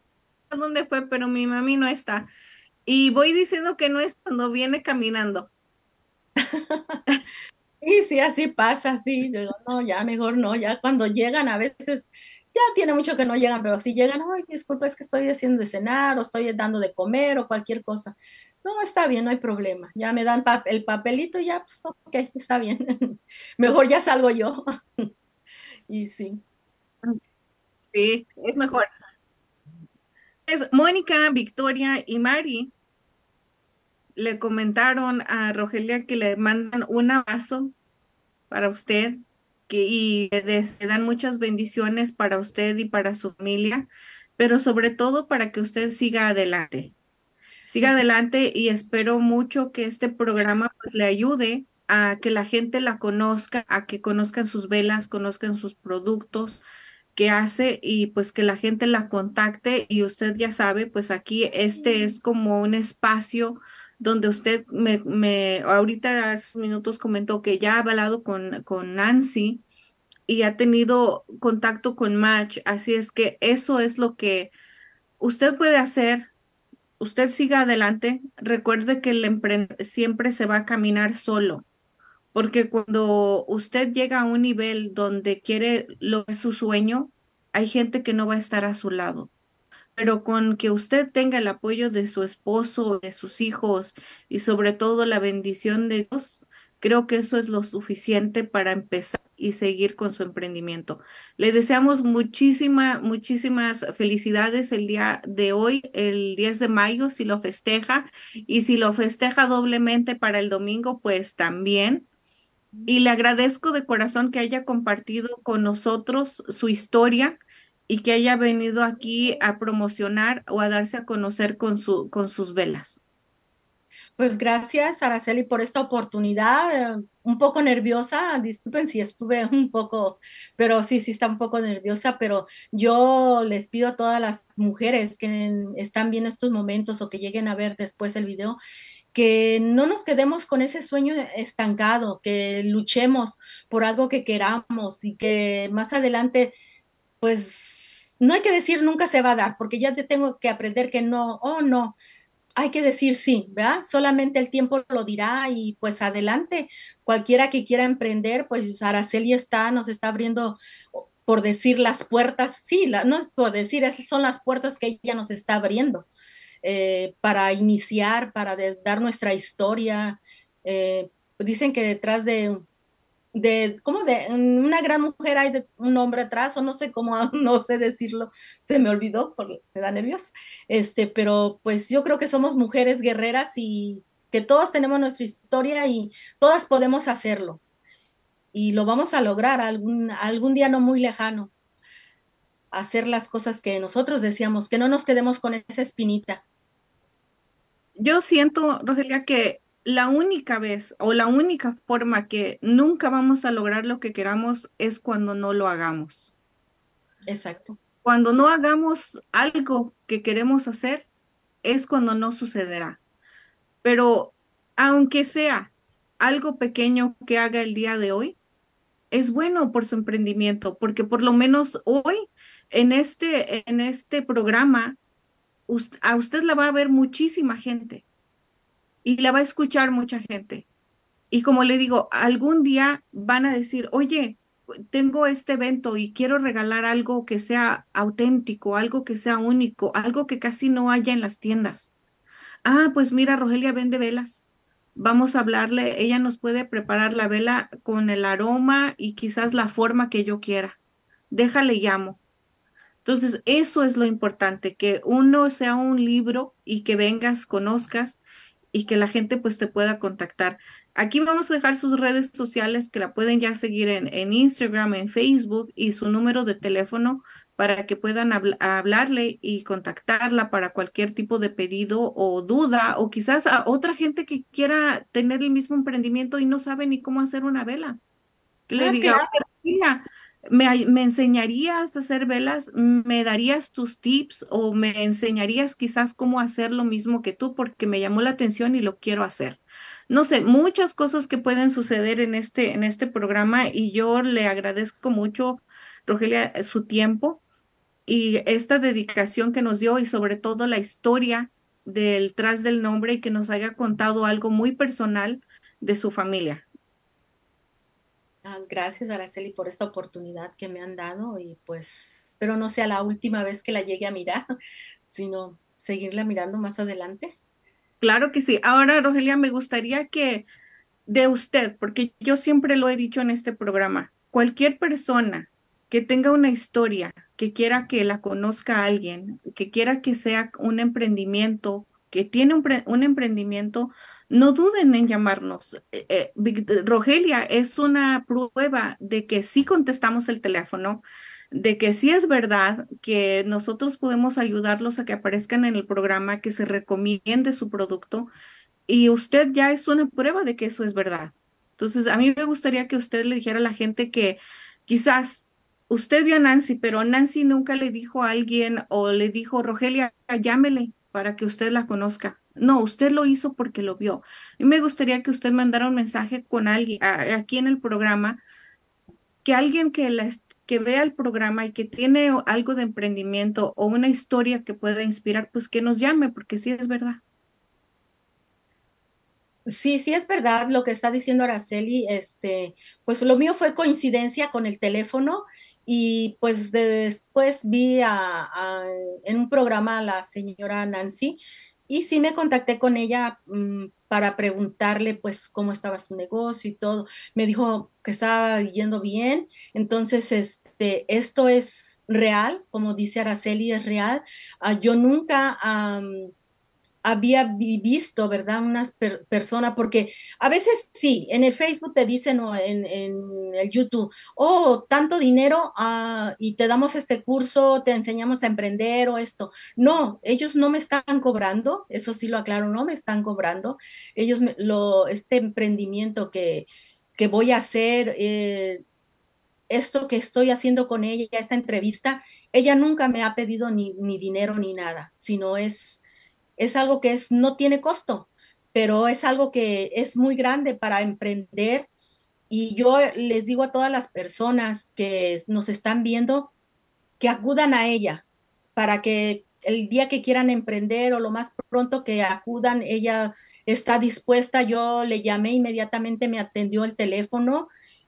a dónde fue, pero mi mami no está. Y voy diciendo que no es cuando viene caminando. Sí, sí, así pasa, sí. Digo, no, ya mejor no, ya cuando llegan a veces ya tiene mucho que no llegan, pero si llegan, ay, disculpa, es que estoy haciendo de cenar o estoy dando de comer o cualquier cosa. No, está bien, no hay problema. Ya me dan el papelito ya, pues, ok, está bien. mejor ya salgo yo. y sí. Sí, es mejor. Es Mónica, Victoria y Mari le comentaron a Rogelia que le mandan un abrazo para usted que, y le dan muchas bendiciones para usted y para su familia, pero sobre todo para que usted siga adelante. Siga adelante y espero mucho que este programa pues le ayude a que la gente la conozca, a que conozcan sus velas, conozcan sus productos que hace y pues que la gente la contacte y usted ya sabe, pues aquí este es como un espacio donde usted me, me ahorita hace minutos comentó que ya ha hablado con, con Nancy y ha tenido contacto con Match, así es que eso es lo que usted puede hacer. Usted siga adelante. Recuerde que el siempre se va a caminar solo, porque cuando usted llega a un nivel donde quiere lo que es su sueño, hay gente que no va a estar a su lado pero con que usted tenga el apoyo de su esposo, de sus hijos y sobre todo la bendición de Dios, creo que eso es lo suficiente para empezar y seguir con su emprendimiento. Le deseamos muchísimas, muchísimas felicidades el día de hoy, el 10 de mayo, si lo festeja, y si lo festeja doblemente para el domingo, pues también. Y le agradezco de corazón que haya compartido con nosotros su historia y que haya venido aquí a promocionar o a darse a conocer con, su, con sus velas. Pues gracias, Araceli, por esta oportunidad. Un poco nerviosa, disculpen si estuve un poco, pero sí, sí está un poco nerviosa, pero yo les pido a todas las mujeres que están viendo estos momentos o que lleguen a ver después el video, que no nos quedemos con ese sueño estancado, que luchemos por algo que queramos y que más adelante, pues no hay que decir nunca se va a dar, porque ya te tengo que aprender que no, oh no, hay que decir sí, ¿verdad? Solamente el tiempo lo dirá y pues adelante, cualquiera que quiera emprender, pues Araceli está, nos está abriendo, por decir las puertas, sí, no es por decir, esas son las puertas que ella nos está abriendo eh, para iniciar, para dar nuestra historia. Eh, dicen que detrás de de, como de una gran mujer hay un hombre atrás, o no sé cómo, no sé decirlo, se me olvidó porque me da nervios, este, pero pues yo creo que somos mujeres guerreras y que todas tenemos nuestra historia y todas podemos hacerlo. Y lo vamos a lograr algún, algún día no muy lejano, hacer las cosas que nosotros decíamos, que no nos quedemos con esa espinita. Yo siento, Rogelia, que la única vez o la única forma que nunca vamos a lograr lo que queramos es cuando no lo hagamos. Exacto. Cuando no hagamos algo que queremos hacer, es cuando no sucederá. Pero aunque sea algo pequeño que haga el día de hoy, es bueno por su emprendimiento, porque por lo menos hoy en este, en este programa, a usted la va a ver muchísima gente y la va a escuchar mucha gente. Y como le digo, algún día van a decir, oye, tengo este evento y quiero regalar algo que sea auténtico, algo que sea único, algo que casi no haya en las tiendas. Ah, pues mira, Rogelia vende velas. Vamos a hablarle, ella nos puede preparar la vela con el aroma y quizás la forma que yo quiera. Déjale llamo. Entonces, eso es lo importante, que uno sea un libro y que vengas, conozcas y que la gente pues te pueda contactar. Aquí vamos a dejar sus redes sociales que la pueden ya seguir en, en Instagram, en Facebook y su número de teléfono para que puedan hablarle y contactarla para cualquier tipo de pedido o duda o quizás a otra gente que quiera tener el mismo emprendimiento y no sabe ni cómo hacer una vela. Que le ah, diga, ¿Me, ¿Me, enseñarías a hacer velas? ¿Me darías tus tips o me enseñarías quizás cómo hacer lo mismo que tú porque me llamó la atención y lo quiero hacer? No sé, muchas cosas que pueden suceder en este, en este programa y yo le agradezco mucho, Rogelia, su tiempo y esta dedicación que nos dio y sobre todo la historia del tras del nombre y que nos haya contado algo muy personal de su familia. Ah, gracias, Araceli, por esta oportunidad que me han dado y pues espero no sea la última vez que la llegue a mirar, sino seguirla mirando más adelante. Claro que sí. Ahora, Rogelia, me gustaría que de usted, porque yo siempre lo he dicho en este programa, cualquier persona que tenga una historia, que quiera que la conozca alguien, que quiera que sea un emprendimiento, que tiene un, un emprendimiento, no duden en llamarnos. Eh, eh, Rogelia es una prueba de que sí contestamos el teléfono, de que sí es verdad que nosotros podemos ayudarlos a que aparezcan en el programa, que se recomiende su producto y usted ya es una prueba de que eso es verdad. Entonces, a mí me gustaría que usted le dijera a la gente que quizás usted vio a Nancy, pero Nancy nunca le dijo a alguien o le dijo, Rogelia, llámele para que usted la conozca. No, usted lo hizo porque lo vio. Y me gustaría que usted mandara un mensaje con alguien aquí en el programa, que alguien que, la, que vea el programa y que tiene algo de emprendimiento o una historia que pueda inspirar, pues que nos llame, porque sí es verdad. Sí, sí es verdad lo que está diciendo Araceli. Este, pues lo mío fue coincidencia con el teléfono y pues después vi en un programa a la señora Nancy y sí me contacté con ella mm, para preguntarle pues cómo estaba su negocio y todo. Me dijo que estaba yendo bien. Entonces, este, esto es real, como dice Araceli, es real. Ah, yo nunca había visto, ¿verdad? Unas personas, porque a veces sí, en el Facebook te dicen o en, el YouTube, oh, tanto dinero ah, y te damos este curso, te enseñamos a emprender o esto. No, ellos no me están cobrando, eso sí lo aclaro, no me están cobrando. Ellos, lo, este emprendimiento que, que voy a hacer, eh, esto que estoy haciendo con ella, esta entrevista, ella nunca me ha pedido ni, ni dinero ni nada, sino es es algo que es, no tiene costo, pero es algo que es muy grande para emprender. Y yo les digo a todas las personas que nos están viendo que acudan a ella para que el día que quieran emprender o lo más pronto que acudan, ella está dispuesta. Yo le llamé inmediatamente, me atendió el teléfono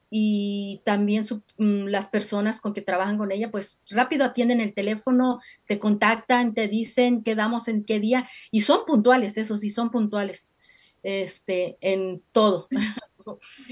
y también mm, las personas con que trabajan con ella, pues rápido atienden el teléfono, te contactan, te dicen quedamos en qué día y son puntuales, eso sí, son puntuales este, en todo.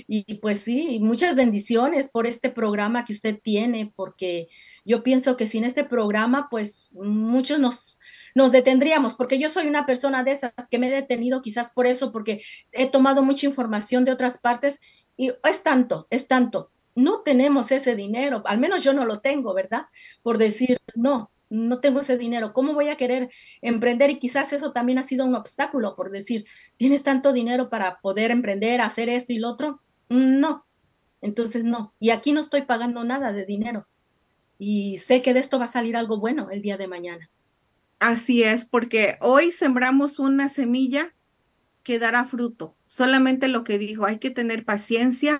y pues sí, muchas bendiciones por este programa que usted tiene, porque yo pienso que sin este programa, pues muchos nos, nos detendríamos, porque yo soy una persona de esas que me he detenido quizás por eso, porque he tomado mucha información de otras partes y es tanto, es tanto. No tenemos ese dinero, al menos yo no lo tengo, ¿verdad? Por decir, no, no tengo ese dinero. ¿Cómo voy a querer emprender? Y quizás eso también ha sido un obstáculo por decir, ¿tienes tanto dinero para poder emprender, hacer esto y lo otro? No. Entonces, no. Y aquí no estoy pagando nada de dinero. Y sé que de esto va a salir algo bueno el día de mañana. Así es, porque hoy sembramos una semilla que dará fruto. Solamente lo que dijo, hay que tener paciencia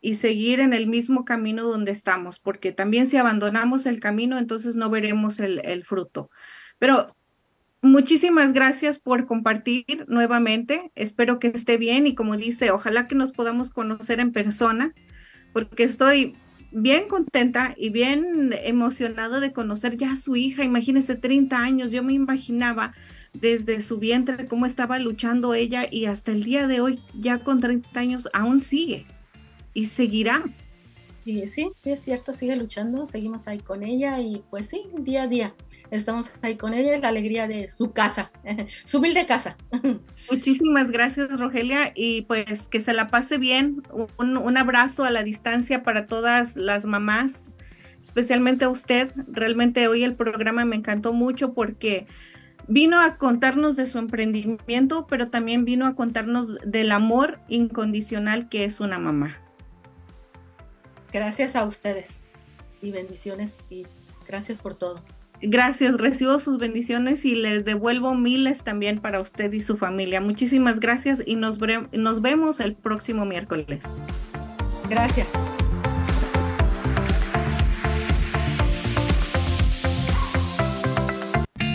y seguir en el mismo camino donde estamos, porque también si abandonamos el camino, entonces no veremos el, fruto. Pero muchísimas gracias por compartir nuevamente. Espero que esté bien y como dice, ojalá que nos podamos conocer en persona, porque estoy bien contenta y bien emocionada de conocer ya a su hija. Imagínese 30 años, yo me imaginaba desde su vientre cómo estaba luchando ella y hasta el día de hoy, ya con 30 años, aún sigue y seguirá. Sí, sí, sí, es cierto, sigue luchando, seguimos ahí con ella y pues sí, día a día estamos ahí con ella, la alegría de su casa, su humilde casa. Muchísimas gracias, Rogelia, y pues que se la pase bien. Un, un abrazo a la distancia para todas las mamás, especialmente a usted. Realmente hoy el programa me encantó mucho porque vino a contarnos de su emprendimiento, pero también vino a contarnos del amor incondicional que es una mamá. Gracias a ustedes y bendiciones y gracias por todo. Gracias, recibo sus bendiciones y les devuelvo miles también para usted y su familia. Muchísimas gracias y nos, nos vemos el próximo miércoles. Gracias.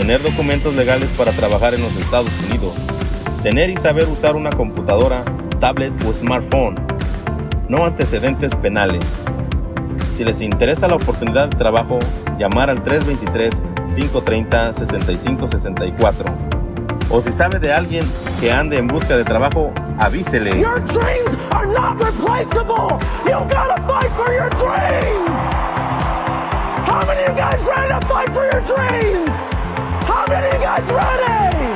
Tener documentos legales para trabajar en los Estados Unidos. Tener y saber usar una computadora, tablet o smartphone. No antecedentes penales. Si les interesa la oportunidad de trabajo, llamar al 323-530-6564. O si sabe de alguien que ande en busca de trabajo, avísele. Your dreams are not replaceable. You gotta fight for your dreams. How many of you guys ready to fight for your dreams? How many of you guys ready?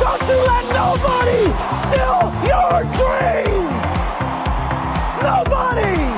Don't you let nobody steal your dreams. Nobody.